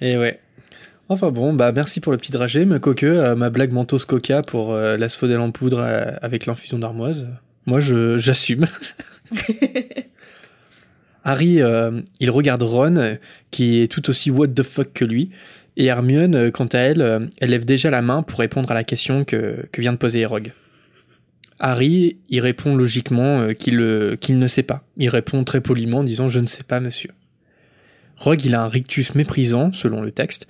Et ouais. Enfin bon, bah merci pour le petit dragé, me coque, euh, ma blague mentos coca pour euh, l'asphodèle en poudre euh, avec l'infusion d'armoise. Moi, je j'assume. [LAUGHS] Harry, euh, il regarde Ron, qui est tout aussi what the fuck que lui, et Hermione, quant à elle, elle lève déjà la main pour répondre à la question que, vient de poser Rogue. Harry, il répond logiquement qu'il qu'il ne sait pas. Il répond très poliment en disant je ne sais pas, monsieur. Rogue, il a un rictus méprisant, selon le texte,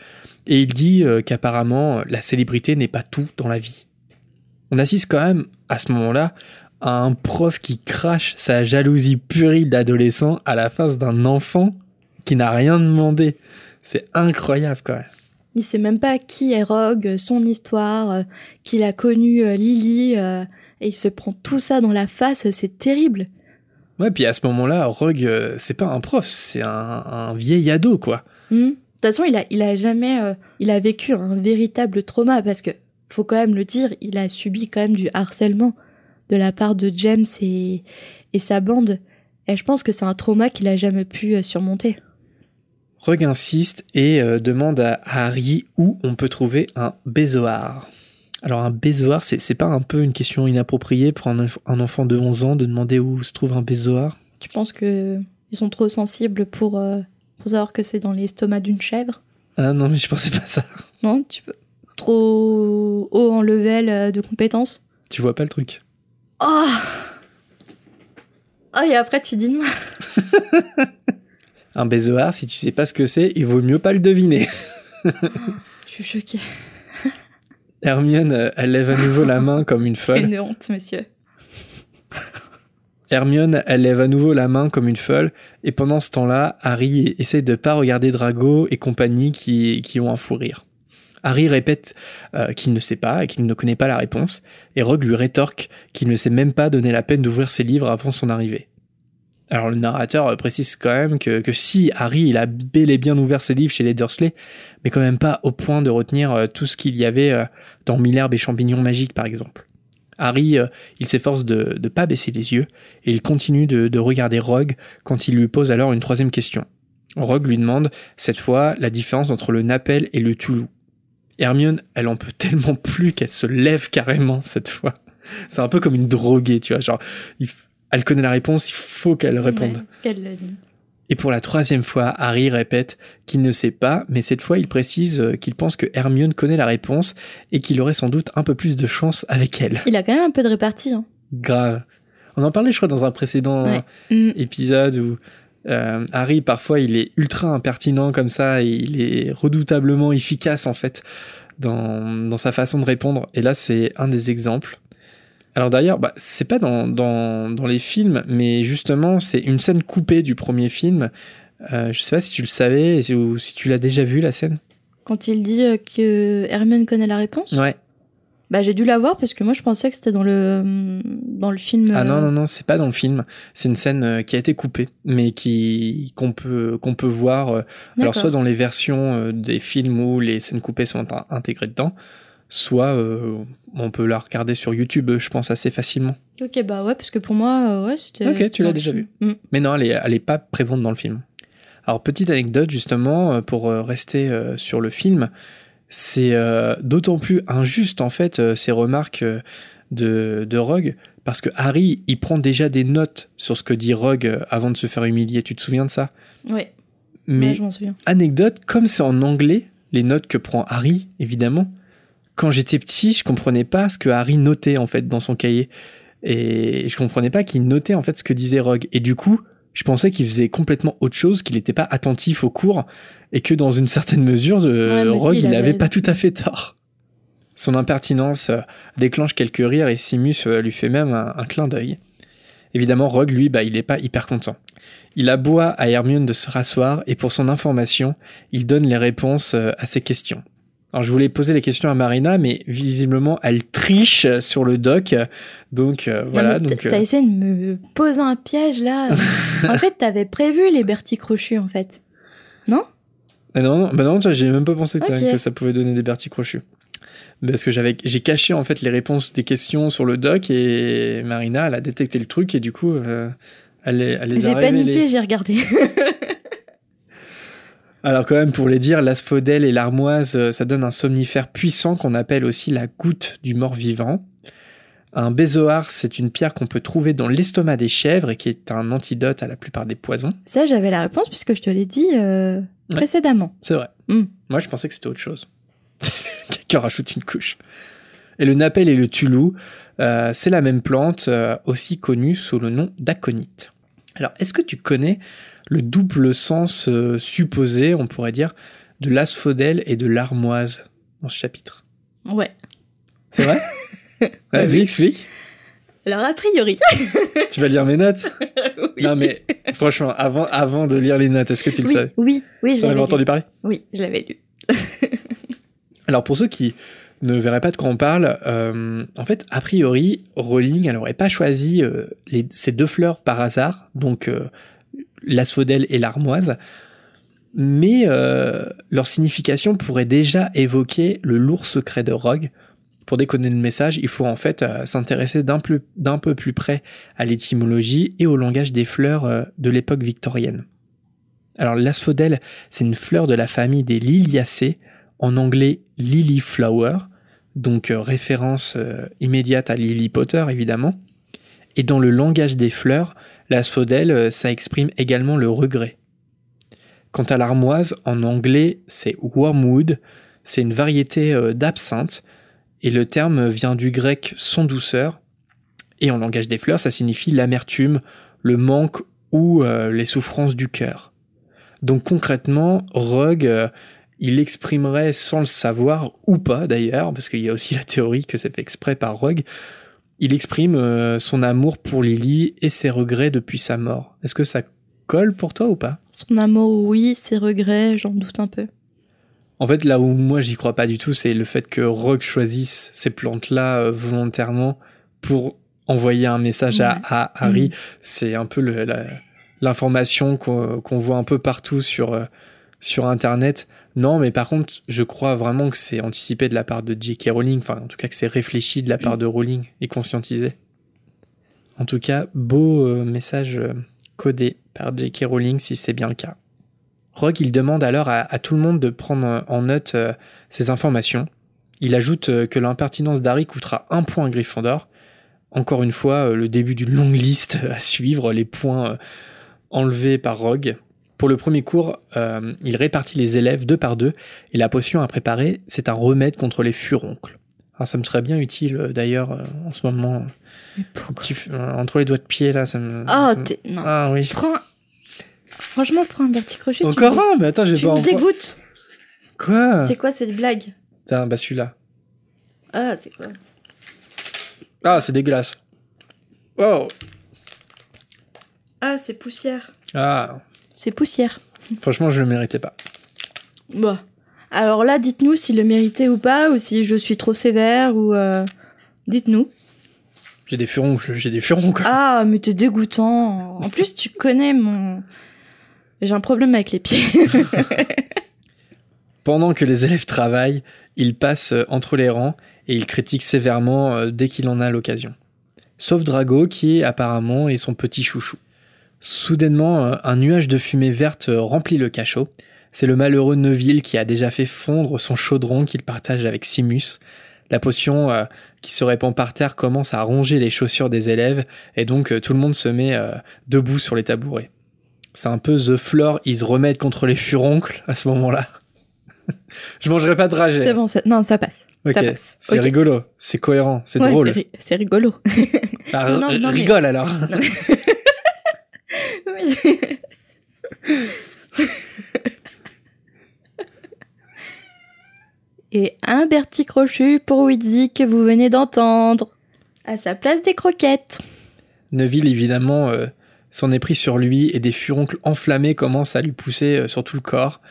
et il dit euh, qu'apparemment la célébrité n'est pas tout dans la vie. On assiste quand même, à ce moment-là, à un prof qui crache sa jalousie puérile d'adolescent à la face d'un enfant qui n'a rien demandé. C'est incroyable quand même. Il sait même pas qui est Rogue, son histoire, euh, qu'il a connu euh, Lily, et il se prend tout ça dans la face, c'est terrible. Ouais, puis à ce moment-là, Rogue, euh, c'est pas un prof, c'est un, un vieil ado, quoi. Hmm. De toute façon, il a, il a jamais, euh, il a vécu un véritable trauma parce que, faut quand même le dire, il a subi quand même du harcèlement de la part de James et, et sa bande. Et je pense que c'est un trauma qu'il a jamais pu euh, surmonter. Rogue insiste et euh, demande à Harry où on peut trouver un bézoar. Alors un bézoar, c'est pas un peu une question inappropriée pour un, enf- un enfant de 11 ans de demander où se trouve un bézoar Tu penses que ils sont trop sensibles pour, euh, pour savoir que c'est dans l'estomac d'une chèvre? Ah non, mais je pensais pas ça. Non, tu peux. Trop haut en level euh, de compétences? Tu vois pas le truc. Oh Oh, et après tu dis non. [LAUGHS] Un bézoar, si tu sais pas ce que c'est, il vaut mieux pas le deviner. [LAUGHS] Je suis choquée. Hermione, euh, elle lève à nouveau la main comme une [LAUGHS] C'est folle. une honte, monsieur. Hermione, elle lève à nouveau la main comme une folle, et pendant ce temps-là, Harry essaie de pas regarder Drago et compagnie qui, qui ont un fou rire. Harry répète euh, qu'il ne sait pas et qu'il ne connaît pas la réponse, et Rogue lui rétorque qu'il ne s'est même pas donné la peine d'ouvrir ses livres avant son arrivée. Alors le narrateur euh, précise quand même que, que si Harry il a bel et bien ouvert ses livres chez les Dursley, mais quand même pas au point de retenir euh, tout ce qu'il y avait euh, dans Milherbe et champignons magiques par exemple. Harry, euh, il s'efforce de ne pas baisser les yeux, et il continue de, de regarder Rogue quand il lui pose alors une troisième question. Rogue lui demande, cette fois, la différence entre le Napel et le Toulouse. Hermione, elle en peut tellement [LAUGHS] plus qu'elle se lève carrément cette fois. C'est un peu comme une droguée, tu vois, genre, elle connaît la réponse, il faut qu'elle réponde. Et pour la troisième fois, Harry répète qu'il ne sait pas, mais cette fois il précise euh, qu'il pense que Hermione connaît la réponse et qu'il aurait sans doute un peu plus de chance avec elle. Il a quand même un peu de répartie. Hein. Grave. On en parlait, je crois, dans un précédent Ouais. Mm. épisode où euh, Harry, parfois, il est ultra impertinent comme ça et il est redoutablement efficace, en fait, dans, dans sa façon de répondre. Et là, c'est un des exemples. Alors d'ailleurs, bah, c'est pas dans, dans, dans les films, mais justement, c'est une scène coupée du premier film. Euh, je sais pas si tu le savais ou si tu l'as déjà vu, la scène. Quand il dit euh, que Hermione connaît la réponse, Ouais. bah j'ai dû la voir parce que moi je pensais que c'était dans le dans le film. Ah non euh, non non, c'est pas dans le film. C'est une scène qui a été coupée, mais qui qu'on peut qu'on peut voir. alors soit dans les versions des films où les scènes coupées sont in- intégrées dedans, soit euh, on peut la regarder sur YouTube, je pense assez facilement. Ok bah ouais parce que pour moi euh, ouais c'était. Ok, tu l'as déjà film. Mm. Mais non, elle est, elle est pas présente dans le film. Alors petite anecdote justement euh, pour rester euh, sur le film, c'est d'autant plus injuste en fait ces remarques de, de Rogue parce que Harry il prend déjà des notes sur ce que dit Rogue avant de se faire humilier. Tu te souviens de ça? Ouais. Mais ouais, je m'en souviens. anecdote, comme c'est en anglais, les notes que prend Harry, évidemment, quand j'étais petit, je comprenais pas ce que Harry notait en fait dans son cahier. Et je comprenais pas qu'il notait en fait ce que disait Rogue. Et du coup, je pensais qu'il faisait complètement autre chose, qu'il n'était pas attentif au cours, et que dans une certaine mesure, euh, Ouais, mais si, Rogue, il il avait- n'avait pas tout à fait tort. Son impertinence euh, déclenche quelques rires et Simus euh, lui fait même un, un clin d'œil. Évidemment, Rogue, lui, bah, il est pas hyper content. Il aboie à Hermione de se rasseoir et pour son information, il donne les réponses à ses questions. Alors je voulais poser les questions à Marina, mais visiblement elle triche sur le doc. Donc euh, voilà. Donc, t- T'as euh, essayé de me poser un piège là. [LAUGHS] en fait, t'avais prévu les Bertie crochus en fait. Non? Ah non, non, bah non, j'ai même pas pensé que ça pouvait donner des bertis crochus. Parce que j'avais, j'ai caché en fait les réponses des questions sur le doc et Marina, elle a détecté le truc et du coup, euh, elle, elle les a J'ai paniqué, j'ai regardé. [LAUGHS] Alors quand même, pour les dire, l'asphodèle et l'armoise, euh, ça donne un somnifère puissant qu'on appelle aussi la goutte du mort-vivant. Un bézoard, c'est une pierre qu'on peut trouver dans l'estomac des chèvres et qui est un antidote à la plupart des poisons. Ça, j'avais la réponse puisque je te l'ai dit euh, précédemment. C'est vrai. Mm. Moi, je pensais que c'était autre chose. [LAUGHS] Quelqu'un rajoute une couche. Et le napel et le tulou, euh, c'est la même plante, euh, aussi connue sous le nom d'aconite. Alors, est-ce que tu connais le double sens euh, supposé, on pourrait dire, de l'asphodèle et de l'armoise dans ce chapitre Ouais. C'est vrai [LAUGHS] Vas-y, explique. Alors, a priori. [LAUGHS] Tu vas lire mes notes oui. Non, mais franchement, avant, avant de lire les notes, est-ce que tu le oui, savais oui, oui, je l'avais entendu parler Oui, je l'avais lu. [LAUGHS] Alors pour ceux qui ne verraient pas de quoi on parle, euh, en fait, a priori, Rowling, elle n'aurait pas choisi euh, les- ces deux fleurs par hasard, donc euh, l'asphodèle et l'armoise, mais euh, leur signification pourrait déjà évoquer le lourd secret de Rogue. Pour déconner le message, il faut en fait euh, s'intéresser d'un peu, plus près à l'étymologie et au langage des fleurs euh, de l'époque victorienne. Alors l'asphodèle, c'est une fleur de la famille des liliacées, en anglais Lily Flower, donc référence immédiate à Lily Potter évidemment. Et dans le langage des fleurs, l'asphodèle, euh, ça exprime également le regret. Quant à l'armoise, en anglais, c'est wormwood, c'est une variété euh, d'absinthe, et le terme vient du grec sans douceur, et en langage des fleurs, ça signifie l'amertume, le manque ou euh, les souffrances du cœur. Donc concrètement, Rogue, il exprimerait sans le savoir, ou pas d'ailleurs, parce qu'il y a aussi la théorie que c'est fait exprès par Rogue, il exprime euh, son amour pour Lily et ses regrets depuis sa mort. Est-ce que ça colle pour toi ou pas? Son amour, oui, ses regrets, j'en doute un peu. En fait, là où moi j'y crois pas du tout, c'est le fait que Rogue choisisse ces plantes-là euh, volontairement pour envoyer un message à, Ouais. à Harry. Mhm. C'est un peu l'information qu'on qu'on voit un peu partout sur, euh, sur Internet. Non, mais par contre, je crois vraiment que c'est anticipé de la part de J.K. Rowling, enfin en tout cas que c'est réfléchi de la part de Rowling et conscientisé. En tout cas, beau euh, message euh, codé par J.K. Rowling si c'est bien le cas. Rogue, il demande alors à, tout le monde de prendre en note euh, ces informations. Il ajoute que l'impertinence d'Harry coûtera un point à Gryffondor. Encore une fois, le début d'une longue liste à suivre, les points enlevés par Rogue. Pour le premier cours, euh, il répartit les élèves deux par deux, et la potion à préparer, c'est un remède contre les furoncles. Alors ça me serait bien utile euh, d'ailleurs euh, en ce moment. Euh, entre les doigts de pied là, ça me. Ah, ça me- t'es- non. Ah oui. Prends. Franchement, prends un Bertie Crochet. tu Encore me- un? Mais attends, je vais Tu pas me en dégoûtes. Quoi? C'est quoi cette blague? Putain, bah celui-là. Ah, c'est quoi? Ah, c'est dégueulasse. Oh Ah, c'est poussière. Ah, C'est poussière. franchement, je le méritais pas. Bah. Alors là, dites-nous s'il le méritait ou pas, ou si je suis trop sévère, ou. euh, Dites-nous. J'ai des furoncles, j'ai des furoncles. Ah, mais t'es dégoûtant. En plus, tu connais mon. J'ai un problème avec les pieds. [LAUGHS] Pendant que les élèves travaillent, il passe euh, entre les rangs et il critique sévèrement euh, dès qu'il en a l'occasion. Sauf Drago qui apparemment est son petit chouchou. Soudainement, euh, un nuage de fumée verte euh, remplit le cachot. C'est le malheureux Neville qui a déjà fait fondre son chaudron qu'il partage avec Simus. La potion euh, qui se répand par terre commence à ronger les chaussures des élèves et donc euh, tout le monde se met euh, debout sur les tabourets. C'est un peu The Floor is remède contre les furoncles à ce moment-là. [LAUGHS] Je mangerai pas de dragée. c'est bon, ça... non, ça passe. Ok, c'est rigolo, c'est cohérent, c'est Ouais, drôle. c'est ri- C'est rigolo. Ah, Non, non, mais- rigole alors. Non, mais- [LAUGHS] Et un Bertie Crochu pour Wheezy que vous venez d'entendre. À sa place des croquettes. Neville, évidemment, euh, s'en est pris sur lui et des furoncles enflammés commencent à lui pousser euh, sur tout le corps.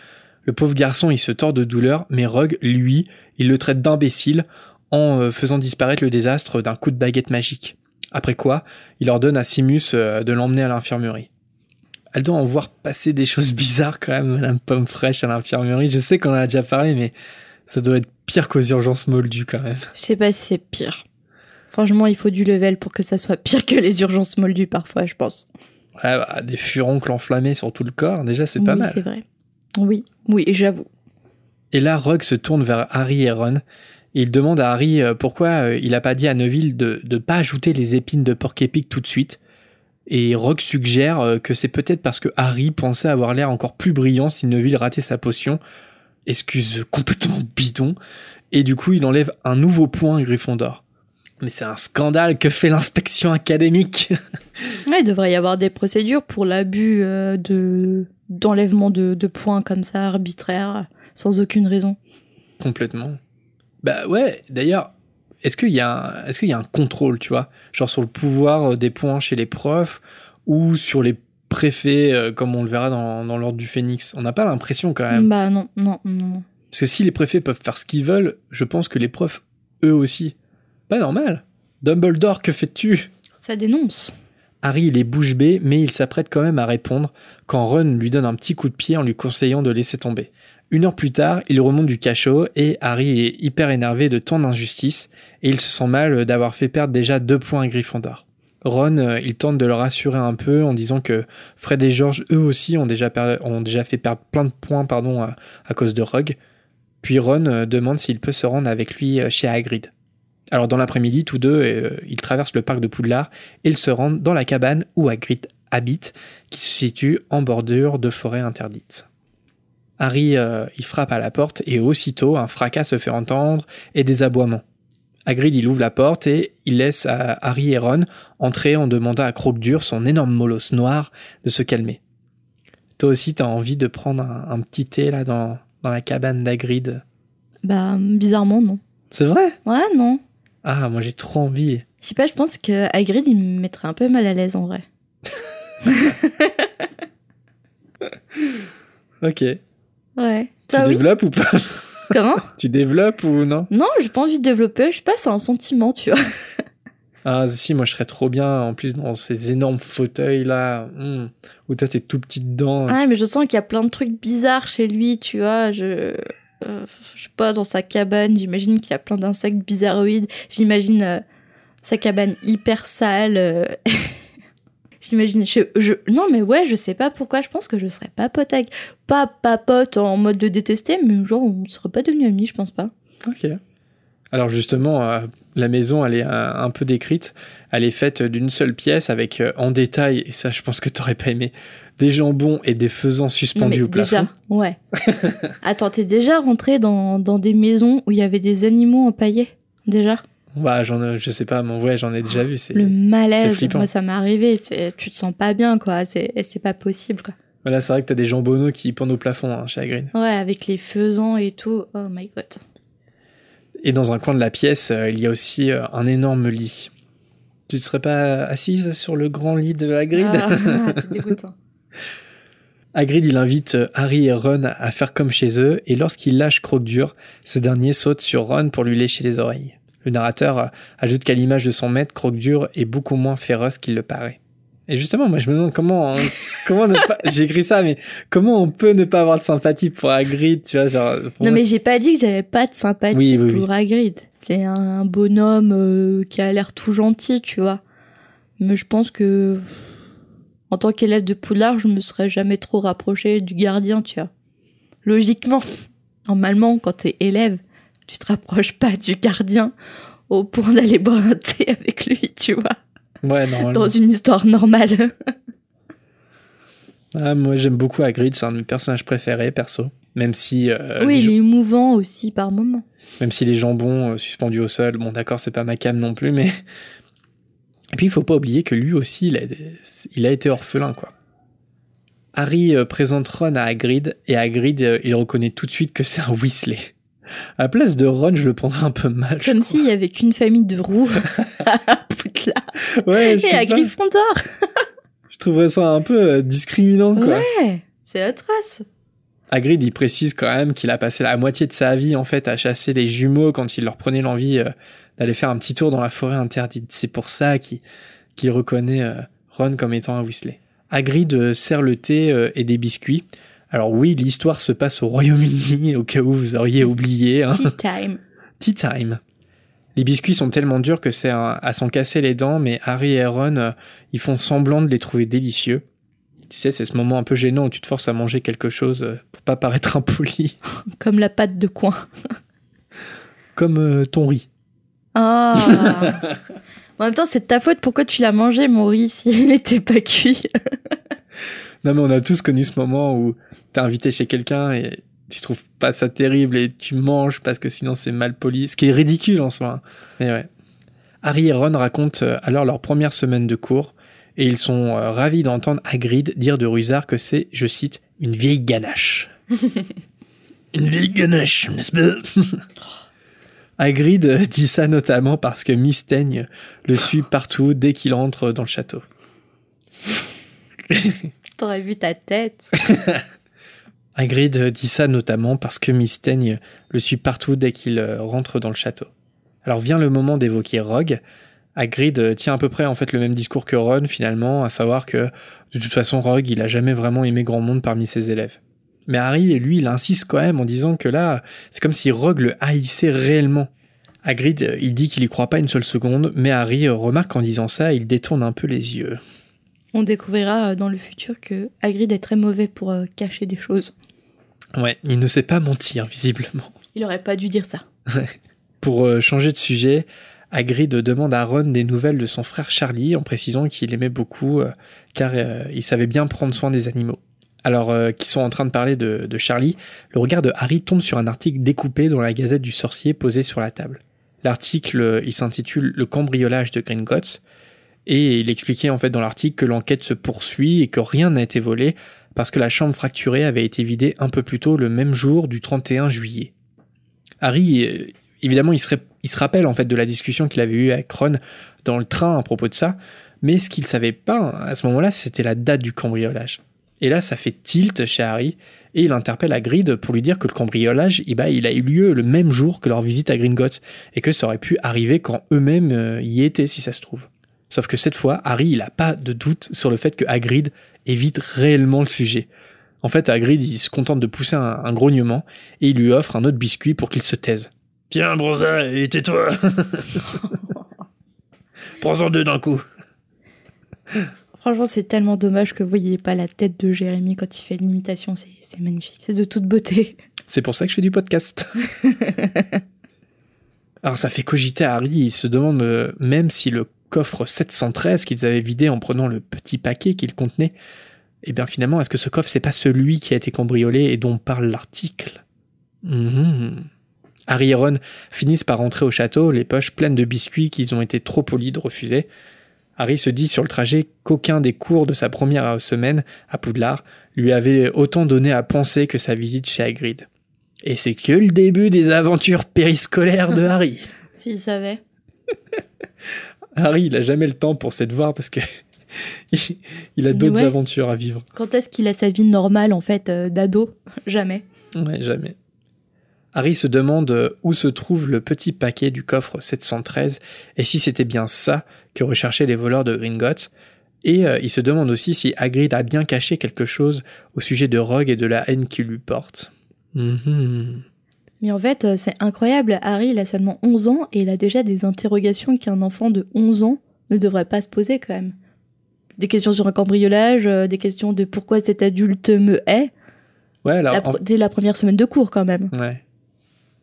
Le pauvre garçon, il se tord de douleur, mais Rogue, lui, il le traite d'imbécile en euh, faisant disparaître le désastre d'un coup de baguette magique. Après quoi, il ordonne à Simus euh, de l'emmener à l'infirmerie. Elle doit en voir passer des choses bizarres quand même, Madame Pomme Fraîche à l'infirmerie. Je sais qu'on en a déjà parlé, mais ça doit être pire qu'aux urgences moldues quand même. Je sais pas si c'est pire. Franchement, il faut du level pour que ça soit pire que les urgences moldues parfois, je pense. Ouais, bah, des furoncles enflammés sur tout le corps, déjà c'est pas oui, mal. c'est vrai. Oui, oui, j'avoue. Et là, Rogue se tourne vers Harry et Ron. Il demande à Harry euh, pourquoi euh, il a pas dit à Neville de ne pas ajouter les épines de porc épic tout de suite. Et Rogue suggère euh, que c'est peut-être parce que Harry pensait avoir l'air encore plus brillant si Neville ratait sa potion. Excuse complètement bidon. Et du coup, il enlève un nouveau point à Gryffondor. Mais c'est un scandale que fait l'inspection académique? [LAUGHS] Ouais, il devrait y avoir des procédures pour l'abus de d'enlèvement de, de points comme ça, arbitraire, sans aucune raison. Complètement. Bah ouais, d'ailleurs, est-ce qu'il y, a un- est-ce qu'il y a un contrôle, tu vois? Genre sur le pouvoir euh, des points chez les profs ou sur les préfets, euh, comme on le verra dans, dans l'ordre du Phénix? On n'a pas l'impression quand même. Bah non, non, non. Parce que si les préfets peuvent faire ce qu'ils veulent, je pense que les profs, eux aussi. Pas normal. Dumbledore, que fais-tu? Ça dénonce. Harry, il est bouche bée, mais il s'apprête quand même à répondre quand Ron lui donne un petit coup de pied en lui conseillant de laisser tomber. Une heure plus tard, il remonte du cachot et Harry est hyper énervé de tant d'injustice et il se sent mal d'avoir fait perdre déjà deux points à Gryffondor. Ron, euh, il tente de le rassurer un peu en disant que Fred et George, eux aussi, ont déjà, fait perdre plein de points pardon, à, cause de Rogue. Puis Ron euh, demande s'il peut se rendre avec lui euh, chez Hagrid. Alors dans l'après-midi, tous deux, ils traversent le parc de Poudlard et ils se rendent dans la cabane où Hagrid habite, qui se situe en bordure de forêt interdite. Harry, euh, il frappe à la porte et aussitôt un fracas se fait entendre et des aboiements. Hagrid, il ouvre la porte et il laisse à Harry et Ron entrer en demandant à Croque-Dur, son énorme molosse noir, de se calmer. Toi aussi, t'as envie de prendre un, un petit thé là dans, dans la cabane d'Hagrid? Bah bizarrement non. C'est vrai? Ouais non. Ah, moi j'ai trop envie. Je sais pas, je pense que Hagrid il me mettrait un peu mal à l'aise en vrai. [LAUGHS] Ok. Ouais. Tu oui. développes ou pas [LAUGHS] Comment Tu développes ou non Non, j'ai pas envie de développer. Je sais pas, c'est un sentiment, tu vois. Ah si, moi je serais trop bien en plus dans ces énormes fauteuils là, hmm, où toi t'es tout petit dedans. Ouais, mais je sens qu'il y a plein de trucs bizarres chez lui, tu vois. Je, euh, je sais pas, dans sa cabane, j'imagine qu'il y a plein d'insectes bizarroïdes. J'imagine euh, sa cabane hyper sale. [LAUGHS] euh. j'imagine. Je, je, non, mais ouais, je sais pas pourquoi. Je pense que je serais pas pote avec. Pas, pas pote en mode de détester, mais genre, on serait pas devenus amis, je pense pas. Ok. Alors justement, euh, la maison, elle est un, un peu décrite. Elle est faite d'une seule pièce avec euh, en détail, et ça je pense que t'aurais pas aimé, des jambons et des faisans suspendus mais au déjà, plafond. ouais. [LAUGHS] Attends, t'es déjà rentré dans, dans des maisons où il y avait des animaux empaillés Déjà? Bah j'en, ai- je sais pas, mais ouais, j'en ai déjà vu. C'est Le malaise, moi ça m'est arrivé, c'est- tu te sens pas bien quoi, c'est c'est pas possible quoi. voilà, c'est vrai que t'as des jambonneaux qui pendent au plafond hein, chez Hagrid. Ouais, avec les faisans et tout, oh my god. Et dans un coin de la pièce, euh, il y a aussi euh, un énorme lit. Tu ne serais pas assise sur le grand lit de Hagrid? Ah, [LAUGHS] [LAUGHS] dégoûtant. Hagrid, il invite euh, Harry et Ron à faire comme chez eux, et lorsqu'il lâche Croque-Dur, ce dernier saute sur Ron pour lui lécher les oreilles. Le narrateur euh, ajoute qu'à l'image de son maître, Croque-Dur est beaucoup moins féroce qu'il le paraît. Et justement, moi je me demande comment, hein, [LAUGHS] comment ne pas, ça, mais comment on peut ne pas avoir de sympathie pour Hagrid, tu vois, genre. pour Non mais j'ai pas dit que j'avais pas de sympathie Oui, oui, pour Hagrid. C'est un bonhomme euh, qui a l'air tout gentil, tu vois. Mais je pense que en tant qu'élève de Poudlard, je me serais jamais trop rapproché du gardien, tu vois. Logiquement, [LAUGHS] normalement, quand t'es élève, tu te rapproches pas du gardien au point d'aller boire un thé avec lui, tu vois. Ouais, normalement. Dans une histoire normale. [LAUGHS] Ah, moi j'aime beaucoup Hagrid, c'est un de mes personnages préférés, perso. Même si, euh, oui, il est émouvant aussi par moments. même si les jambons euh, suspendus au sol, bon d'accord, c'est pas ma cam non plus, mais. [LAUGHS] Et puis il faut pas oublier que lui aussi, il a, il a été orphelin, quoi. Harry euh, présente Ron à Hagrid, et Hagrid, il reconnaît tout de suite que c'est un Weasley. À la place de Ron, je le prendrais un peu mal. Comme s'il y avait qu'une famille de roux [LAUGHS] à Poudlard Ouais, je, et à Gryffondor. je trouverais ça un peu euh, discriminant, quoi. Ouais, c'est atroce. Hagrid, il précise quand même qu'il a passé la moitié de sa vie en fait à chasser les jumeaux quand il leur prenait l'envie euh, d'aller faire un petit tour dans la forêt interdite. C'est pour ça qu'il reconnaît euh, Ron comme étant un Weasley. Hagrid euh, sert le thé et des biscuits. Alors oui, l'histoire se passe au Royaume-Uni, au cas où vous auriez oublié. hein. Tea time. Tea time. Les biscuits sont tellement durs que c'est à, s'en casser les dents, mais Harry et Ron, euh, ils font semblant de les trouver délicieux. Tu sais, c'est ce moment un peu gênant où tu te forces à manger quelque chose euh, pour pas paraître [LAUGHS] impoli, Comme la pâte de coin. comme euh, ton riz. Ah [LAUGHS] En même temps, c'est de ta faute. Pourquoi tu l'as mangé, mon riz, s'il n'était pas cuit [LAUGHS] [LAUGHS] Non, mais on a tous connu ce moment où t'es invité chez quelqu'un et tu trouves pas ça terrible et tu manges parce que sinon c'est mal poli. Ce qui est ridicule en soi. hein. Mais ouais. Harry et Ron racontent euh, alors leur première semaine de cours et ils sont euh, ravis d'entendre Hagrid dire de Rusard que c'est, je cite, une vieille ganache. [LAUGHS] une vieille ganache, n'est-ce pas? [LAUGHS] Hagrid dit ça notamment parce que Miss Teigne le suit partout dès qu'il entre dans le château. [LAUGHS] T'aurais vu ta tête. [LAUGHS] Hagrid dit ça notamment parce que Miss Teigne le suit partout dès qu'il euh, rentre dans le château. Alors vient le moment d'évoquer Rogue. Hagrid tient à peu près en fait le même discours que Ron finalement, à savoir que de toute façon Rogue il a jamais vraiment aimé grand monde parmi ses élèves. Mais Harry lui il insiste quand même en disant que là c'est comme si Rogue le haïssait réellement. Hagrid euh, il dit qu'il y croit pas une seule seconde, mais Harry euh, remarque qu'en disant ça il détourne un peu les yeux. On découvrira euh, dans le futur que Hagrid est très mauvais pour euh, cacher des choses. Ouais, il ne sait pas mentir visiblement. Il aurait pas dû dire ça. Pour euh, changer de sujet, Hagrid demande à Ron des nouvelles de son frère Charlie en précisant qu'il aimait beaucoup euh, car euh, il savait bien prendre soin des animaux. Alors euh, qu'ils sont en train de parler de, de Charlie, le regard de Harry tombe sur un article découpé dans la Gazette du Sorcier posé sur la table. L'article, il s'intitule Le cambriolage de Gringotts et il expliquait en fait dans l'article que l'enquête se poursuit et que rien n'a été volé parce que la chambre fracturée avait été vidée un peu plus tôt le même jour du 31 juillet. Harry, euh, évidemment, il se, rappelle en fait de la discussion qu'il avait eue avec Ron dans le train à propos de ça, mais ce qu'il savait pas à ce moment-là, c'était la date du cambriolage. Et là, ça fait tilt chez Harry, et il interpelle Hagrid pour lui dire que le cambriolage, eh ben, il a eu lieu le même jour que leur visite à Gringotts, et que ça aurait pu arriver quand eux-mêmes euh, y étaient, si ça se trouve. Sauf que cette fois, Harry, il a pas de doute sur le fait que Hagrid évite réellement le sujet. En fait, Hagrid, il se contente de pousser un, un grognement, et il lui offre un autre biscuit pour qu'il se taise. Tiens, Bronza, et tais-toi [LAUGHS] Prends-en deux d'un coup. Franchement, c'est tellement dommage que vous voyez pas la tête de Jérémy quand il fait l'imitation. C'est c'est magnifique. C'est de toute beauté. C'est pour ça que je fais du podcast. [LAUGHS] Alors ça fait cogiter Harry, il se demande euh, même si le coffre 713 qu'ils avaient vidé en prenant le petit paquet qu'il contenait, eh bien finalement, est-ce que ce coffre c'est pas celui qui a été cambriolé et dont parle l'article? Mhm. Harry et Ron finissent par rentrer au château, les poches pleines de biscuits qu'ils ont été trop polis de refuser. Harry se dit sur le trajet qu'aucun des cours de sa première semaine à Poudlard lui avait autant donné à penser que sa visite chez Hagrid. Et c'est que le début des aventures périscolaires de Harry. [LAUGHS] S'il savait. [LAUGHS] Harry, il a jamais le temps pour cette voir parce que [LAUGHS] il- a d'autres Ouais. aventures à vivre. Quand est-ce qu'il a sa vie normale, en fait, euh, d'ado? Jamais. Ouais, jamais. Harry se demande euh, où se trouve le petit paquet du coffre 713 et si c'était bien ça que recherchaient les voleurs de Gringotts. Et euh, il se demande aussi si Hagrid a bien caché quelque chose au sujet de Rogue et de la haine qu'il lui porte. Mhm. Mais en fait, euh, c'est incroyable. Harry, il a seulement 11 ans et il a déjà des interrogations qu'un enfant de 11 ans ne devrait pas se poser quand même. Des questions sur un cambriolage, euh, des questions de pourquoi cet adulte me hait, Ouais, alors, la en- pr- dès la première semaine de cours quand même. Ouais.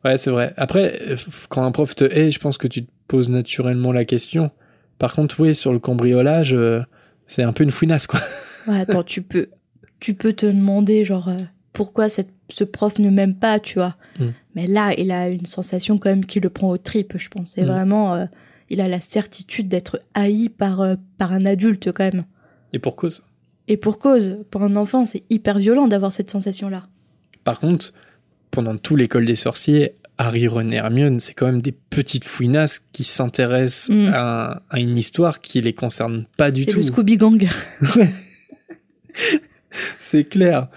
Ouais, c'est vrai. Après, euh, quand un prof te hait, je pense que tu te poses naturellement la question. Par contre, oui, sur le cambriolage, euh, c'est un peu une fouinasse, quoi. [LAUGHS] Ouais, attends, tu peux, tu peux te demander genre euh, pourquoi cette, ce prof ne m'aime pas, tu vois. Mm. Mais là, il a une sensation quand même qui le prend au tripes, je pense. C'est Mm. vraiment, euh, il a la certitude d'être haï par euh, par un adulte quand même. Et pour cause. Et pour cause, pour un enfant, c'est hyper violent d'avoir cette sensation-là. Par contre, pendant tout l'école des sorciers, Harry, Ron et Hermione, c'est quand même des petites fouinasses qui s'intéressent Mm. à, à une histoire qui les concerne pas du C'est tout. le Scooby Gang. [LAUGHS] [LAUGHS] C'est clair.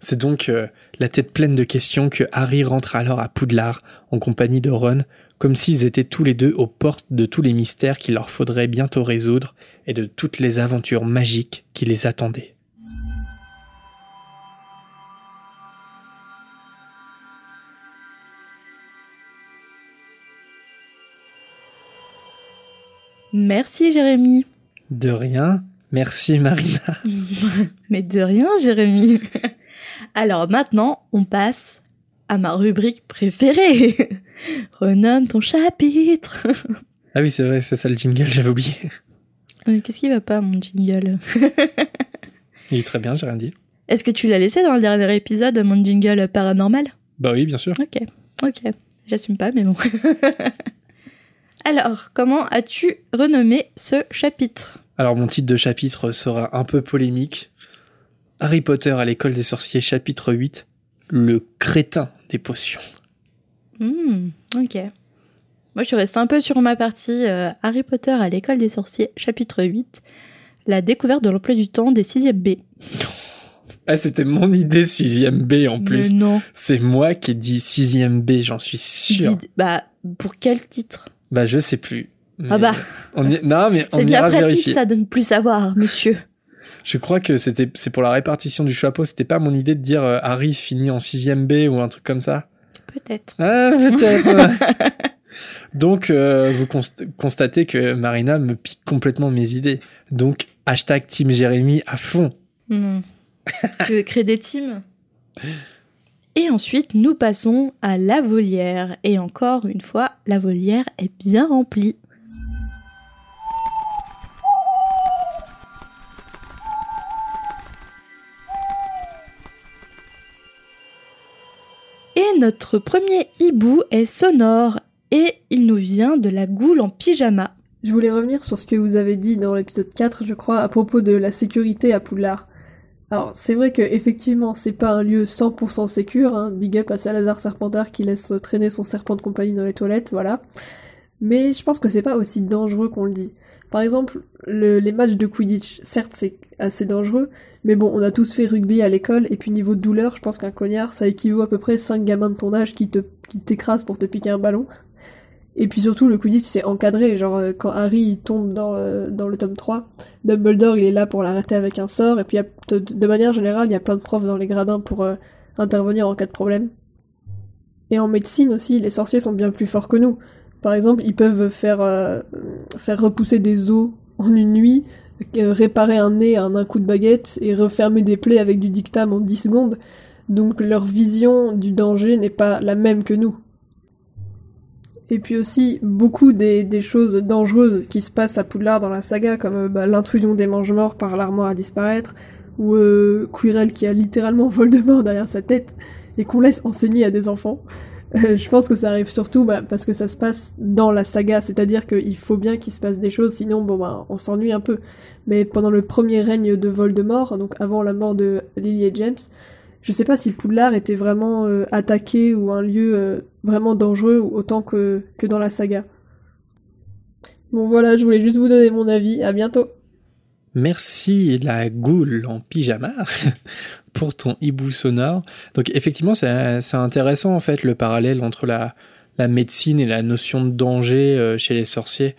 C'est donc euh, la tête pleine de questions que Harry rentre alors à Poudlard en compagnie de Ron, comme s'ils étaient tous les deux aux portes de tous les mystères qu'il leur faudrait bientôt résoudre et de toutes les aventures magiques qui les attendaient. Merci Jérémy. De rien, merci Marina. [LAUGHS] Mais de rien Jérémy. [LAUGHS] Alors maintenant, on passe à ma rubrique préférée. [LAUGHS] Renomme ton chapitre. [LAUGHS] Ah oui, c'est vrai, c'est ça le jingle, j'avais oublié. Qu'est-ce qui va pas, mon jingle [LAUGHS] Il est très bien, j'ai rien dit. Est-ce que tu l'as laissé dans le dernier épisode, mon jingle paranormal? Bah oui, bien sûr. Ok, ok. J'assume pas, mais bon. Alors, comment as-tu renommé ce chapitre? Alors mon titre de chapitre sera un peu polémique. Harry Potter à l'école des sorciers chapitre 8, le crétin des potions. Hmm, ok. Moi, je suis restée un peu sur ma partie euh, Harry Potter à l'école des sorciers, chapitre 8, la découverte de l'emploi du temps des 6e B. Ah, c'était mon idée 6ème B en plus. Mais non. C'est moi qui ai dit 6ème B, j'en suis sûr. Bah, pour quel titre? Bah je sais plus. Ah bah, on y- Non mais [LAUGHS] on c'est bien pratique vérifier. ça de ne plus savoir, monsieur. Je crois que c'était c'est pour la répartition du chapeau, c'était pas mon idée de dire euh, Harry finit en 6ème B ou un truc comme ça. Peut-être. Ah, peut-être. [LAUGHS] Donc, euh, vous const- constatez que Marina me pique complètement mes idées. Donc, hashtag Team Jérémy à fond. Hmm. tu veux créer des teams Et ensuite, nous passons à la volière. Et encore une fois, la volière est bien remplie. Et notre premier hibou est sonore et il nous vient de la goule en pyjama. Je voulais revenir sur ce que vous avez dit dans l'épisode 4, je crois, à propos de la sécurité à Poudlard. Alors, c'est vrai que effectivement, c'est pas un lieu 100% sécure, hein. big up à Salazar Serpentard qui laisse traîner son serpent de compagnie dans les toilettes, voilà. Mais je pense que c'est pas aussi dangereux qu'on le dit. Par exemple, le- les matchs de Quidditch, certes c'est assez dangereux, mais bon, on a tous fait rugby à l'école, et puis niveau douleur, je pense qu'un cognard, ça équivaut à peu près 5 gamins de ton âge qui te qui t'écrasent pour te piquer un ballon. Et puis surtout, le Quidditch c'est encadré, genre euh, quand Harry tombe dans, euh, dans le tome 3, Dumbledore il est là pour l'arrêter avec un sort, et puis de manière générale, il y a plein de profs dans les gradins pour euh, intervenir en cas de problème. Et en médecine aussi, les sorciers sont bien plus forts que nous. Par exemple, ils peuvent faire, euh, faire repousser des os en une nuit, euh, réparer un nez en un coup de baguette et refermer des plaies avec du dictame en 10 secondes. Donc leur vision du danger n'est pas la même que nous. Et puis aussi, beaucoup des, choses dangereuses qui se passent à Poudlard dans la saga, comme euh, bah, l'intrusion des mange-morts par l'armoire à disparaître, ou euh, Quirrell qui a littéralement [LAUGHS] Voldemort derrière sa tête, et qu'on laisse enseigner à des enfants. [LAUGHS] Je pense que ça arrive surtout bah, parce que ça se passe dans la saga, c'est-à-dire qu'il faut bien qu'il se passe des choses, sinon bon bah on s'ennuie un peu. Mais pendant le premier règne de Voldemort, donc avant la mort de Lily et James, je sais pas si Poudlard était vraiment euh, attaqué ou un lieu euh, vraiment dangereux autant que, que dans la saga. Bon voilà, je voulais juste vous donner mon avis, à bientôt. Merci la goule en pyjama [LAUGHS] pour ton hibou sonore. Donc effectivement, c'est intéressant en fait le parallèle entre la, la médecine et la notion de danger euh, chez les sorciers,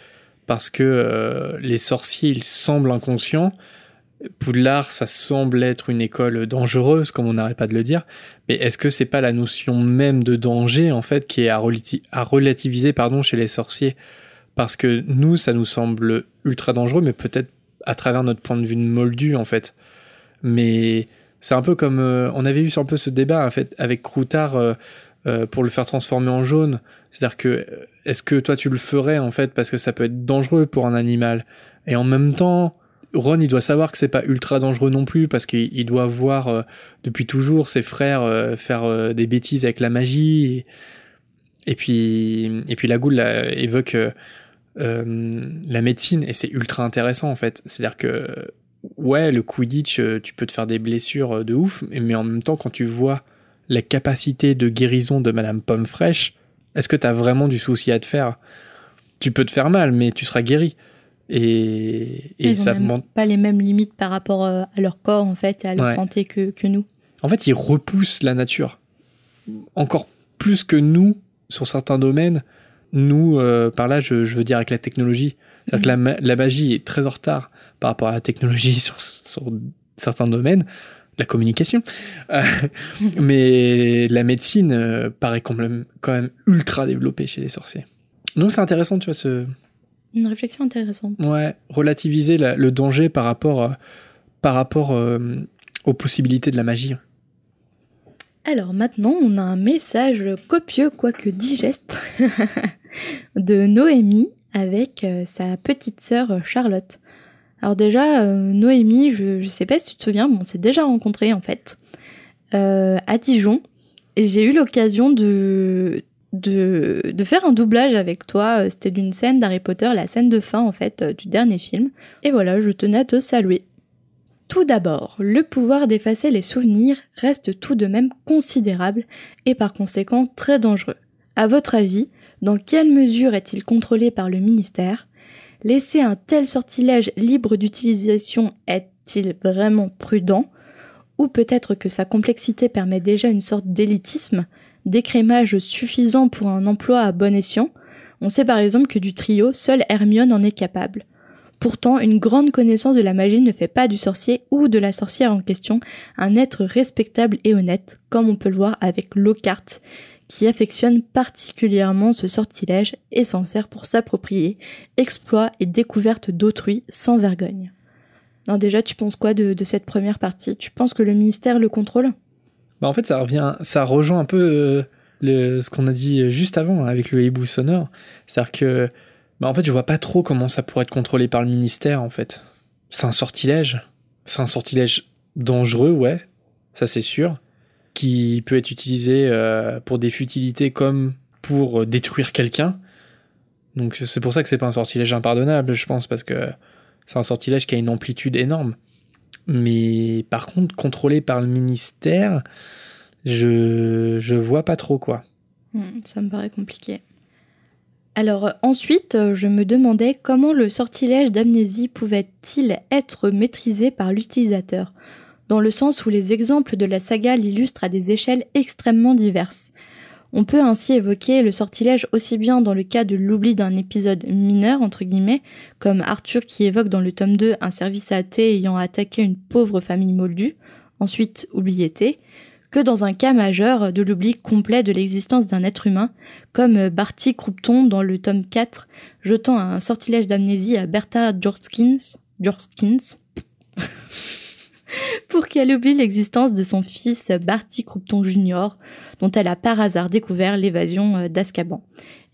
parce que euh, les sorciers, ils semblent inconscients. Poudlard, ça semble être une école dangereuse, comme on n'arrête pas de le dire. Mais est-ce que c'est pas la notion même de danger en fait qui est à, à relativiser pardon chez les sorciers? Parce que nous, ça nous semble ultra dangereux, mais peut-être à travers notre point de vue de moldu en fait. Mais c'est un peu comme euh, on avait eu un peu ce débat en fait avec Croutard euh, euh, pour le faire transformer en jaune. C'est-à-dire que euh, est-ce que toi tu le ferais en fait parce que ça peut être dangereux pour un animal? Et en même temps Ron il doit savoir que c'est pas ultra dangereux non plus parce qu'il il doit voir euh, depuis toujours ses frères euh, faire euh, des bêtises avec la magie et, puis et puis la goule là, évoque euh, la médecine et c'est ultra intéressant en fait. C'est-à-dire que ouais, le Quidditch, euh, tu peux te faire des blessures euh, de ouf, mais- en même temps, quand tu vois la capacité de guérison de Madame Pomme Fraîche, est-ce que t'as vraiment du souci à te faire? Tu peux te faire mal, mais tu seras guéri. Et, et Ils ça même pas les mêmes limites par rapport à leur corps en fait et à leur Ouais. santé que, que nous. en fait, il repousse la nature encore plus que nous sur certains domaines. Nous, euh, par là, je, je veux dire avec la technologie. C'est-à-dire que la, ma- la magie est très en retard par rapport à la technologie [LAUGHS] sur, sur certains domaines, la communication. Euh, [LAUGHS] mais la médecine euh, paraît quand même, quand même ultra développée chez les sorciers. Donc c'est intéressant, tu vois, ce, Une réflexion intéressante. Ouais, relativiser la- le danger par rapport, par rapport euh, aux possibilités de la magie. Alors maintenant, on a un message copieux, quoique digeste, [LAUGHS] de Noémie avec euh, sa petite sœur euh, Charlotte. Alors déjà, euh, Noémie, je, je sais pas si tu te souviens, mais on s'est déjà rencontrés en fait à Dijon. J'ai eu l'occasion de, de, faire un doublage avec toi. C'était d'une scène d'Harry Potter, la scène de fin en fait du dernier film. Et voilà, je tenais à te saluer. Tout d'abord, le pouvoir d'effacer les souvenirs reste tout de même considérable et par conséquent très dangereux. À votre avis, dans quelle mesure est-il contrôlé par le ministère? Laisser un tel sortilège libre d'utilisation est-il vraiment prudent? Ou peut-être que sa complexité permet déjà une sorte d'élitisme, d'écrémage suffisant pour un emploi à bon escient? On sait par exemple que du trio, seule Hermione en est capable. Pourtant, une grande connaissance de la magie ne fait pas du sorcier ou de la sorcière en question un être respectable et honnête, comme on peut le voir avec Lockhart, qui affectionne particulièrement ce sortilège et s'en sert pour s'approprier exploits et découvertes d'autrui sans vergogne. Non, déjà, tu penses quoi de, cette première partie? Tu penses que le ministère le contrôle? Bah en fait, ça revient, ça rejoint un peu euh, le, ce qu'on a dit juste avant hein, avec le hibou sonore. C'est-à-dire que, bah en fait, je vois pas trop comment ça pourrait être contrôlé par le ministère en fait. C'est un sortilège. C'est un sortilège dangereux, ouais, ça c'est sûr, qui peut être utilisé euh, pour des futilités comme pour euh, détruire quelqu'un. Donc c'est pour ça que c'est pas un sortilège impardonnable, je pense, parce que c'est un sortilège qui a une amplitude énorme. Mais par contre, contrôlé par le ministère, je je vois pas trop quoi. Hmm, Ça me paraît compliqué. Alors ensuite, je me demandais comment le sortilège d'amnésie pouvait-il être maîtrisé par l'utilisateur, dans le sens où les exemples de la saga l'illustrent à des échelles extrêmement diverses. On peut ainsi évoquer le sortilège aussi bien dans le cas de l'oubli d'un épisode mineur, entre guillemets, comme Arthur qui évoque dans le tome 2 un service à thé ayant attaqué une pauvre famille moldue, ensuite oublié que dans un cas majeur de l'oubli complet de l'existence d'un être humain, comme Barty Croupton dans le tome 4, jetant un sortilège d'amnésie à Bertha Jorskins, Jorskins [LAUGHS] [LAUGHS] pour qu'elle oublie l'existence de son fils Barty Croupton Jr., dont elle a par hasard découvert l'évasion euh, d'Azkaban,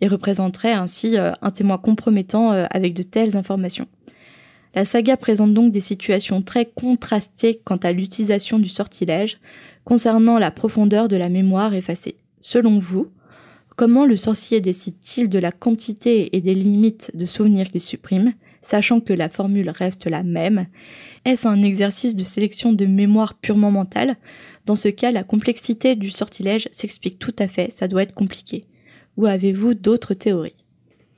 et représenterait ainsi euh, un témoin compromettant euh, avec de telles informations. La saga présente donc des situations très contrastées quant à l'utilisation du sortilège, concernant la profondeur de la mémoire effacée. Selon vous, comment le sorcier décide-t-il de la quantité et des limites de souvenirs qu'il supprime, sachant que la formule reste la même Est-ce un exercice de sélection de mémoire purement mentale? Dans ce cas, la complexité du sortilège s'explique tout à fait, ça doit être compliqué. Ou avez-vous d'autres théories?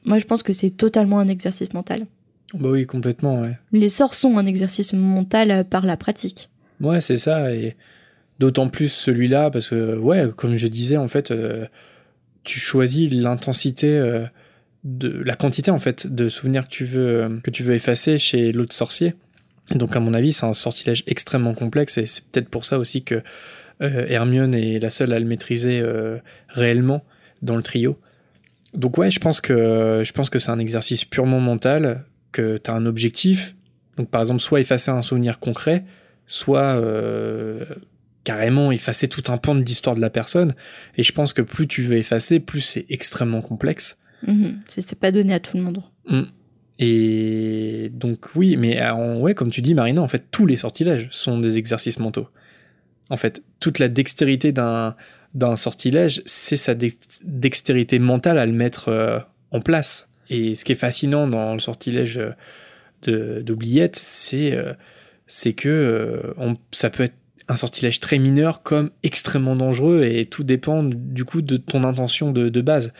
Moi, je pense que c'est totalement un exercice mental. Bah oui, complètement, ouais. Les sorts sont un exercice mental euh, par la pratique. Ouais, c'est ça, et d'autant plus celui-là, parce que, ouais, comme je disais, en fait, euh, tu choisis l'intensité euh, de la quantité, en fait, de souvenirs que tu veux, que tu veux effacer chez l'autre sorcier. Donc, à mon avis, c'est un sortilège extrêmement complexe, et c'est peut-être pour ça aussi que euh, Hermione est la seule à le maîtriser euh, réellement dans le trio. Donc, ouais, je pense que, je pense que c'est un exercice purement mental, que tu as un objectif. Donc, par exemple, soit effacer un souvenir concret, soit euh, carrément effacer tout un pan de l'histoire de la personne. Et je pense que plus tu veux effacer, plus c'est extrêmement complexe. Mhm. C'est pas donné à tout le monde. Mm. Et donc oui, mais en, ouais, comme tu dis, Marina, en fait, tous les sortilèges sont des exercices mentaux. En fait, toute la dextérité d'un sortilège, c'est sa dex- dextérité mentale à le mettre euh, en place. Et ce qui est fascinant dans le sortilège euh, d'oubliette, c'est euh, que euh, ça peut être un sortilège très mineur comme extrêmement dangereux et tout dépend du coup de ton intention de base.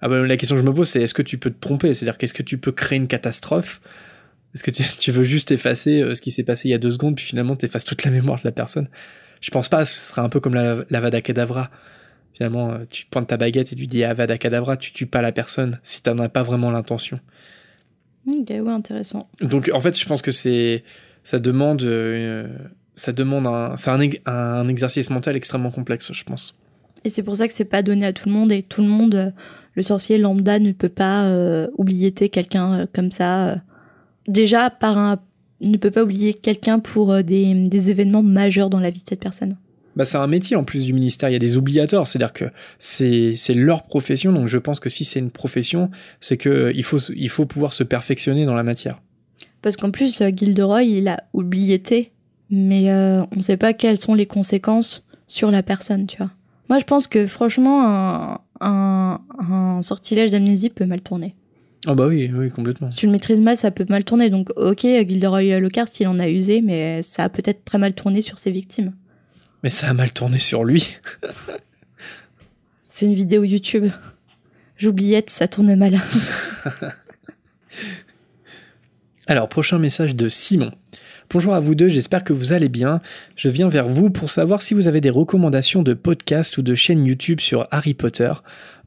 Ah bah, la question que je me pose, c'est est-ce que tu peux te tromper? C'est-à-dire qu'est-ce que tu peux créer une catastrophe? Est-ce que tu, [LAUGHS] tu veux juste effacer euh, ce qui s'est passé il y a deux secondes, puis finalement t'effaces toute la mémoire de la personne? Je pense pas, ce serait un peu comme la, la Vada Kedavra. Finalement, euh, tu prends ta baguette et tu dis Avada Kedavra, tu tues pas la personne si t'en as pas vraiment l'intention. Ok, ouais, intéressant. Donc en fait, je pense que c'est ça demande euh, ça demande un c'est un, un exercice mental extrêmement complexe, je pense. Et c'est pour ça que c'est pas donné à tout le monde et tout le monde, le sorcier lambda ne peut pas euh, oublier quelqu'un euh, comme ça. euh. Déjà, par un, ne peut pas oublier quelqu'un pour des, des événements majeurs dans la vie de cette personne. Bah, c'est un métier en plus du ministère. Il y a des oubliateurs, c'est-à-dire que c'est c'est leur profession. Donc je pense que si c'est une profession, c'est que il faut il faut pouvoir se perfectionner dans la matière. Parce qu'en plus, Gilderoy, il a oubliété, mais euh, on sait pas quelles sont les conséquences sur la personne, tu vois. Moi, je pense que franchement, un, un, un sortilège d'amnésie peut mal tourner. Ah bah oui, oui complètement. Si tu le maîtrises mal, ça peut mal tourner. Donc, ok, Gilderoy Lockhart, il en a usé, mais ça a peut-être très mal tourné sur ses victimes. Mais ça a mal tourné sur lui. [LAUGHS] C'est une vidéo YouTube. J'oubliette, ça tourne mal. [LAUGHS] Alors, prochain message de Simon. Bonjour à vous deux, j'espère que vous allez bien. Je viens vers vous pour savoir si vous avez des recommandations de podcasts ou de chaînes YouTube sur Harry Potter.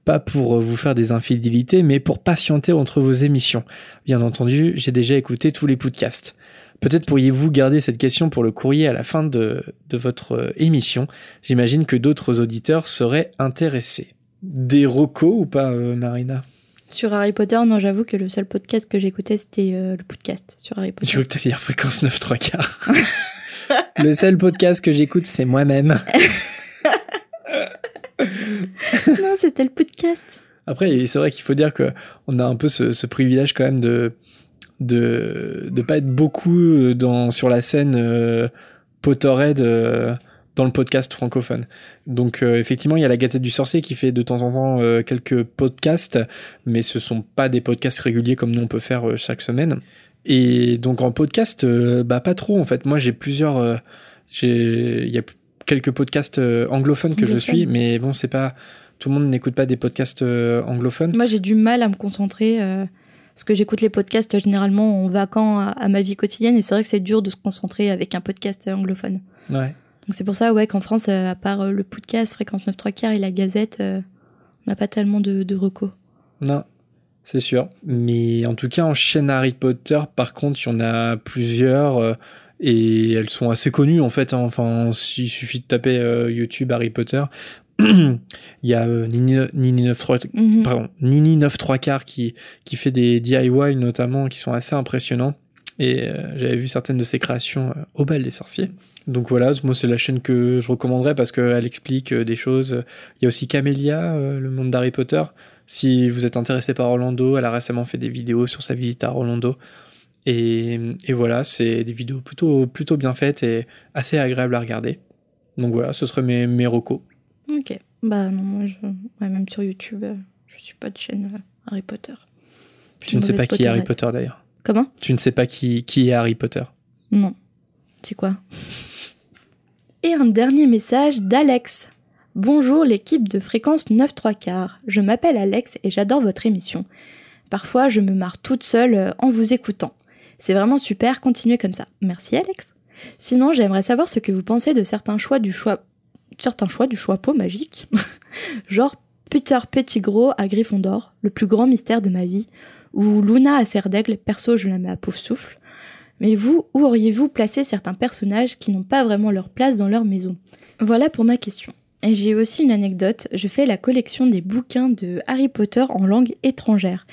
Pas pour euh, vous faire des infidélités, mais pour patienter entre vos émissions. Bien entendu, j'ai déjà écouté tous les podcasts. Peut-être pourriez-vous garder cette question pour le courrier à la fin de, votre euh, émission. J'imagine que d'autres auditeurs seraient intéressés. Des recos ou pas, euh, Marina? Sur Harry Potter, non, j'avoue que le seul podcast que j'écoutais, c'était euh, le podcast sur Harry Potter. veux que t'allais dire fréquence 9 3 quarts. [LAUGHS] le seul podcast que j'écoute, c'est moi-même. [LAUGHS] non, c'était le podcast. Après, c'est vrai qu'il faut dire que on a un peu ce, ce privilège quand même de de de pas être beaucoup dans sur la scène euh, Potterhead euh, dans le podcast francophone. Donc euh, effectivement, il y a la Gazette du Sorcier qui fait de temps en temps euh, quelques podcasts, mais ce sont pas des podcasts réguliers comme nous on peut faire euh, chaque semaine. Et donc en podcast, bah pas trop en fait. Moi j'ai plusieurs, j'ai il y a quelques podcasts anglophones que je suis, mais bon c'est pas tout le monde n'écoute pas des podcasts anglophones. Moi, j'ai du mal à me concentrer parce que j'écoute les podcasts généralement en vacant à, à ma vie quotidienne et c'est vrai que c'est dur de se concentrer avec un podcast anglophone. Ouais. Donc c'est pour ça, ouais, qu'en France, euh, à part euh, le podcast Fréquence 9 3 quarts et la Gazette, euh, on n'a pas tellement de, de recos. Non, c'est sûr. Mais en tout cas, en chaîne Harry Potter, par contre, il y en a plusieurs et elles sont assez connues en fait. hein. Enfin, s'il suffit de taper euh, YouTube Harry Potter, [CLEARS THROAT] il y a euh, Nini, Nini 93 Mhm. pardon, Nini 9 3 quarts qui, qui fait des DIY notamment qui sont assez impressionnants. Et euh, j'avais vu certaines de ses créations euh, au bal des sorciers. Donc voilà, moi c'est la chaîne que je recommanderais parce qu'elle explique euh, des choses. Il y a aussi Camélia, le monde d'Harry Potter. Si vous êtes intéressé par Orlando, elle a récemment fait des vidéos sur sa visite à Orlando. Et, et voilà, c'est des vidéos plutôt, plutôt bien faites et assez agréables à regarder. Donc voilà, ce seraient mes, mes recos. Ok. Bah non, moi, je... ouais, même sur YouTube, je suis pas de chaîne Harry Potter. Tu ne sais pas qui est Harry. Potter d'ailleurs. Comment Tu ne sais pas qui, qui est Harry Potter. Non. C'est quoi [LAUGHS] Et un dernier message d'Alex. Bonjour l'équipe de fréquence 9 3 quarts. Je m'appelle Alex et j'adore votre émission. Parfois, je me marre toute seule euh, en vous écoutant. C'est vraiment super, continuez comme ça. Merci Alex. Sinon, j'aimerais savoir ce que vous pensez de certains choix du choix certains choix du choix pot magique. [LAUGHS] Genre Peter Pettigrew à Gryffondor, le plus grand mystère de ma vie, ou Luna à Serre d'Aigle, perso je la mets à pauvre souffle. Mais vous, où auriez-vous placé certains personnages qui n'ont pas vraiment leur place dans leur maison? Voilà pour ma question. Et j'ai aussi une anecdote, je fais la collection des bouquins de Harry Potter en langue étrangère.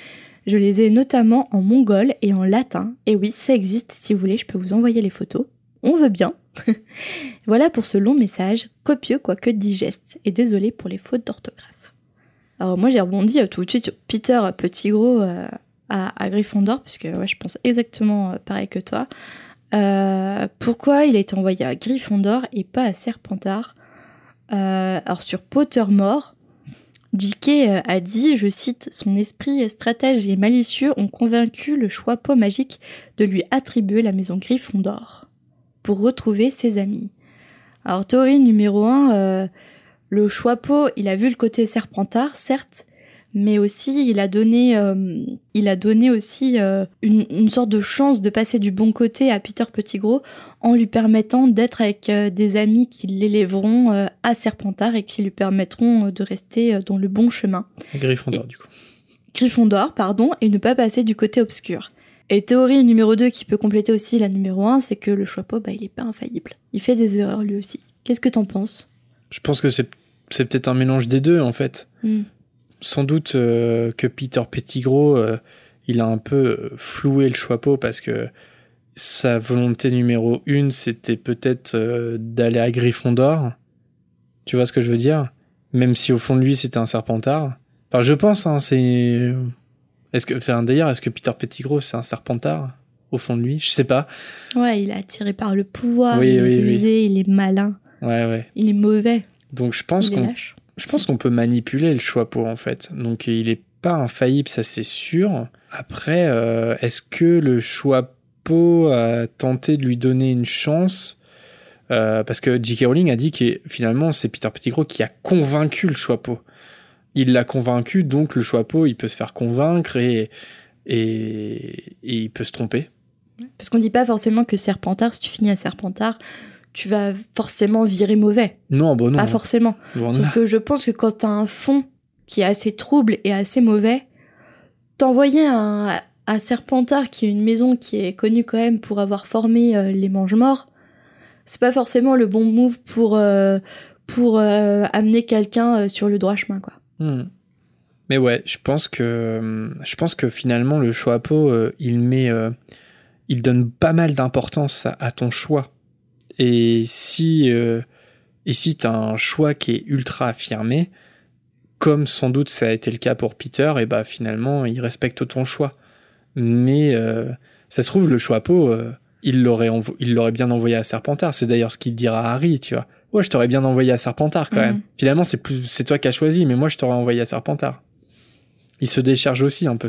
Je les ai notamment en mongol et en latin. Et oui, ça existe, si vous voulez, je peux vous envoyer les photos. On veut bien. [LAUGHS] voilà pour ce long message, copieux quoique digeste, et désolé pour les fautes d'orthographe. Alors moi j'ai rebondi euh, tout de suite sur Peter Pettigrew euh, à, à Gryffondor, parce que ouais, je pense exactement euh, pareil que toi. Euh, pourquoi il a été envoyé à Gryffondor et pas à Serpentard? Euh, Alors sur Pottermore, J.K. a dit, je cite, son esprit stratège et malicieux ont convaincu le choix pot magique de lui attribuer la maison Gryffondor pour retrouver ses amis. Alors théorie numéro 1, le choix pot, il a vu le côté Serpentard, certes, mais aussi il a donné, euh, il a donné aussi euh, une, une sorte de chance de passer du bon côté à Peter Pettigrew en lui permettant d'être avec euh, des amis qui l'élèveront à Serpentard et qui lui permettront de rester dans le bon chemin. Gryffondor, du coup. Gryffondor, pardon, et ne pas passer du côté obscur. Et théorie numéro 2 qui peut compléter aussi la numéro 1, c'est que le Choixpeau, bah, il est pas infaillible. Il fait des erreurs lui aussi. Qu'est-ce que t'en penses? Je pense que c'est c'est peut-être un mélange des deux, en fait. Hmm. Sans doute euh, que Peter Pettigrew, euh, il a un peu euh, floué le Choixpeau parce que sa volonté numéro une, c'était peut-être d'aller à Gryffondor. Tu vois ce que je veux dire? Même si au fond de lui, c'était un Serpentard. Enfin, je pense, hein, c'est... Est-ce que, enfin, d'ailleurs, est-ce que Peter Pettigrew, c'est un Serpentard au fond de lui? Je sais pas. Ouais, il est attiré par le pouvoir, Oui, il est oui, oui. rusé, il est malin, Ouais, ouais. il est mauvais, Donc je pense est qu'on. Je pense qu'on peut manipuler le Choixpeau en fait. Donc il est pas infaillible, ça c'est sûr. Après, euh, est-ce que le Choixpeau a tenté de lui donner une chance Euh, Parce que J.K. Rowling a dit que finalement c'est Peter Pettigrew qui a convaincu le Choixpeau. Il l'a convaincu, donc le Choixpeau il peut se faire convaincre et, et, et il peut se tromper. Parce qu'on dit pas forcément que Serpentard, si tu finis à Serpentard, tu vas forcément virer mauvais. Non, bon non. Pas forcément. loin de Sauf que je pense que quand t'as un fond qui est assez trouble et assez mauvais, t'envoyer un, à Serpentard, qui est une maison qui est connue quand même pour avoir formé euh, les mange-morts, c'est pas forcément le bon move pour, euh, pour euh, amener quelqu'un sur le droit chemin, quoi. Hmm. Mais ouais, je pense que je pense que finalement le Choixpeau, euh, il met, il donne pas mal d'importance à, à ton choix. Et si euh, et si t'as un choix qui est ultra affirmé, comme sans doute ça a été le cas pour Peter, et bah finalement il respecte ton choix. Mais euh, ça se trouve le Choixpeau, euh, il l'aurait il l'aurait bien envoyé à Serpentard. C'est d'ailleurs ce qu'il dira à Harry, tu vois. Ouais, je t'aurais bien envoyé à Serpentard quand Mhm. même. Finalement, c'est plus, c'est toi qui as choisi, mais moi, je t'aurais envoyé à Serpentard. Il se décharge aussi un peu.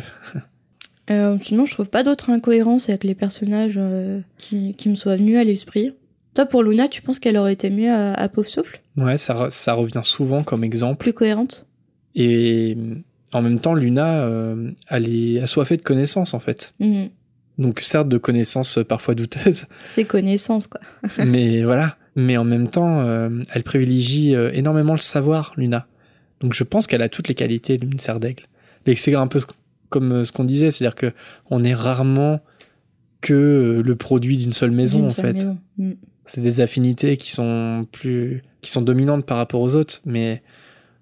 Euh, sinon, je trouve pas d'autres incohérences avec les personnages euh, qui, qui me soient venus à l'esprit. Toi, pour Luna, tu penses qu'elle aurait été mieux à, à Pauvre Souffle Ouais, ça, ça revient souvent comme exemple. Plus cohérente? Et en même temps, Luna, euh, elle est assoiffée de connaissances, en fait. Mhm. Donc, certes, de connaissances euh, parfois douteuses, [LAUGHS] C'est connaissance, quoi. [LAUGHS] mais voilà. Mais en même temps, euh, elle privilégie euh, énormément le savoir, Luna. Donc, je pense qu'elle a toutes les qualités d'une serre d'aigle. Mais c'est un peu comme euh, ce qu'on disait, c'est-à-dire que on est rarement que euh, le produit d'une seule maison, en seule fait. maison. Mhm. C'est des affinités qui sont plus qui sont dominantes par rapport aux autres mais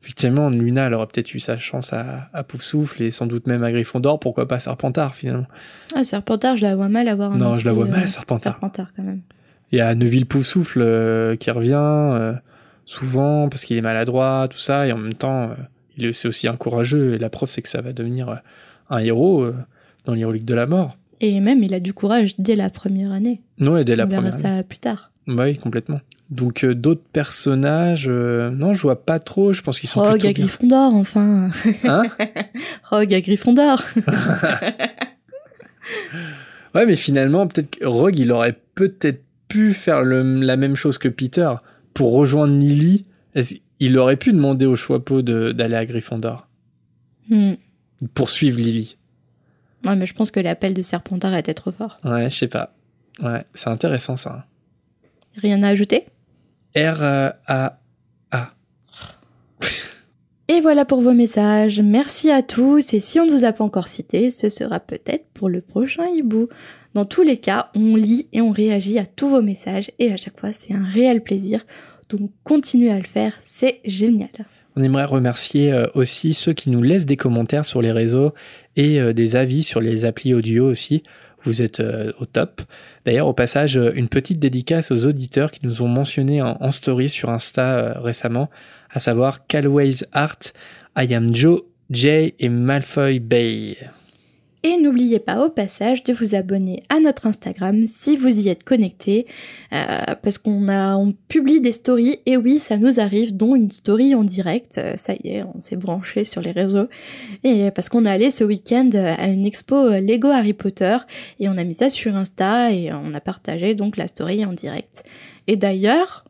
effectivement Luna elle aurait peut-être eu sa chance à, à Poufsouffle et sans doute même à Gryffondor pourquoi pas Serpentard finalement Ah, Serpentard, je la vois mal avoir un non je la vois mal euh, à Serpentard Serpentard, quand même. il y a Neville Poufsouffle euh, qui revient euh, souvent parce qu'il est maladroit tout ça et en même temps euh, c'est aussi un courageux et la preuve c'est que ça va devenir euh, un héros dans l'héroïque de la mort Et même, il a du courage dès la première année. non et dès la On verra première année. ça plus tard. Oui complètement donc euh, d'autres personnages euh, non je vois pas trop je pense qu'ils sont Rogue plutôt à bien. Gryffondor, enfin. Hein [LAUGHS] Rogue à Gryffondor. [LAUGHS] Ouais, mais finalement, peut-être que Rogue, il aurait peut-être pu faire le- la même chose que Peter pour rejoindre Lily. Il aurait pu demander au Choixpeau de- d'aller à Gryffondor, Hmm. poursuivre Lily. Ouais, mais je pense que l'appel de Serpentard était trop fort. Ouais, je sais pas. Ouais, c'est intéressant ça. Rien à ajouter R euh, A A. Et voilà pour vos messages. Merci à tous. Et si on ne vous a pas encore cité, ce sera peut-être pour le prochain hibou. Dans tous les cas, on lit et on réagit à tous vos messages. Et à chaque fois, c'est un réel plaisir. Donc continuez à le faire, c'est génial. On aimerait remercier euh, aussi ceux qui nous laissent des commentaires sur les réseaux et euh, des avis sur les applis audio aussi. Vous êtes euh, au top. D'ailleurs, au passage, euh, une petite dédicace aux auditeurs qui nous ont mentionné en, story sur Insta euh, récemment, à savoir Calways Art, I am Joe, Jay et Malfoy Bay. Et n'oubliez pas au passage de vous abonner à notre Instagram si vous y êtes connecté, euh, parce qu'on publie des stories et oui ça nous arrive, dont une story en direct. Euh, ça y est, on s'est branché sur les réseaux et parce qu'on est allé ce week-end à une expo euh, Lego Harry Potter et on a mis ça sur Insta et on a partagé donc la story en direct. Et d'ailleurs,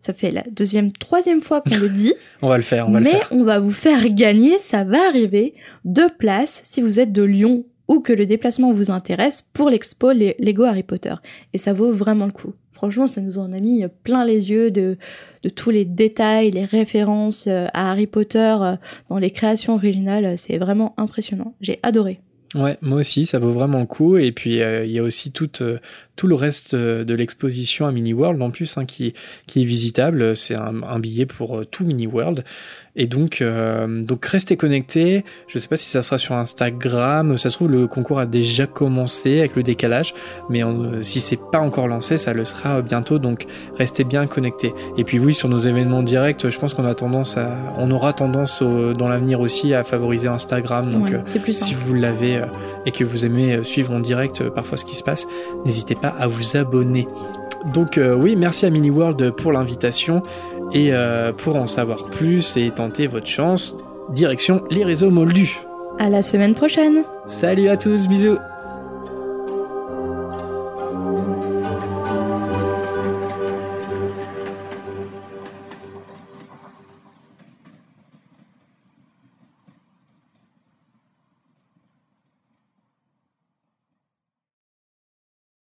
Ça fait la deuxième, troisième fois qu'on le dit. [LAUGHS] On va le faire, on va mais le faire. on va vous faire gagner, ça va arriver, deux places si vous êtes de Lyon ou que le déplacement vous intéresse pour l'expo Les- Lego Harry Potter. Et ça vaut vraiment le coup. Franchement, ça nous en a mis plein les yeux de, de tous les détails, les références euh, à Harry Potter euh, dans les créations originales. C'est vraiment impressionnant. J'ai adoré. Ouais, moi aussi, ça vaut vraiment le coup. Et puis, euh, il y a aussi tout, euh, tout le reste euh, de l'exposition à Mini World en plus hein, qui, qui est visitable. C'est un, un billet pour euh, tout Mini World. Et donc, euh, donc restez connectés. Je sais pas si ça sera sur Instagram. Ça se trouve, le concours a déjà commencé avec le décalage. Mais euh, si c'est pas encore lancé, ça le sera bientôt. Donc, restez bien connectés. Et puis oui, sur nos événements directs, je pense qu'on a tendance à, on aura tendance au- dans l'avenir aussi à favoriser Instagram. Donc, Ouais, c'est plus si vous l'avez et que vous aimez suivre en direct parfois ce qui se passe, n'hésitez pas à vous abonner. Donc euh, oui, merci à Mini World pour l'invitation et euh, pour en savoir plus et tenter votre chance, direction les réseaux moldus. À la semaine prochaine! Salut à tous, bisous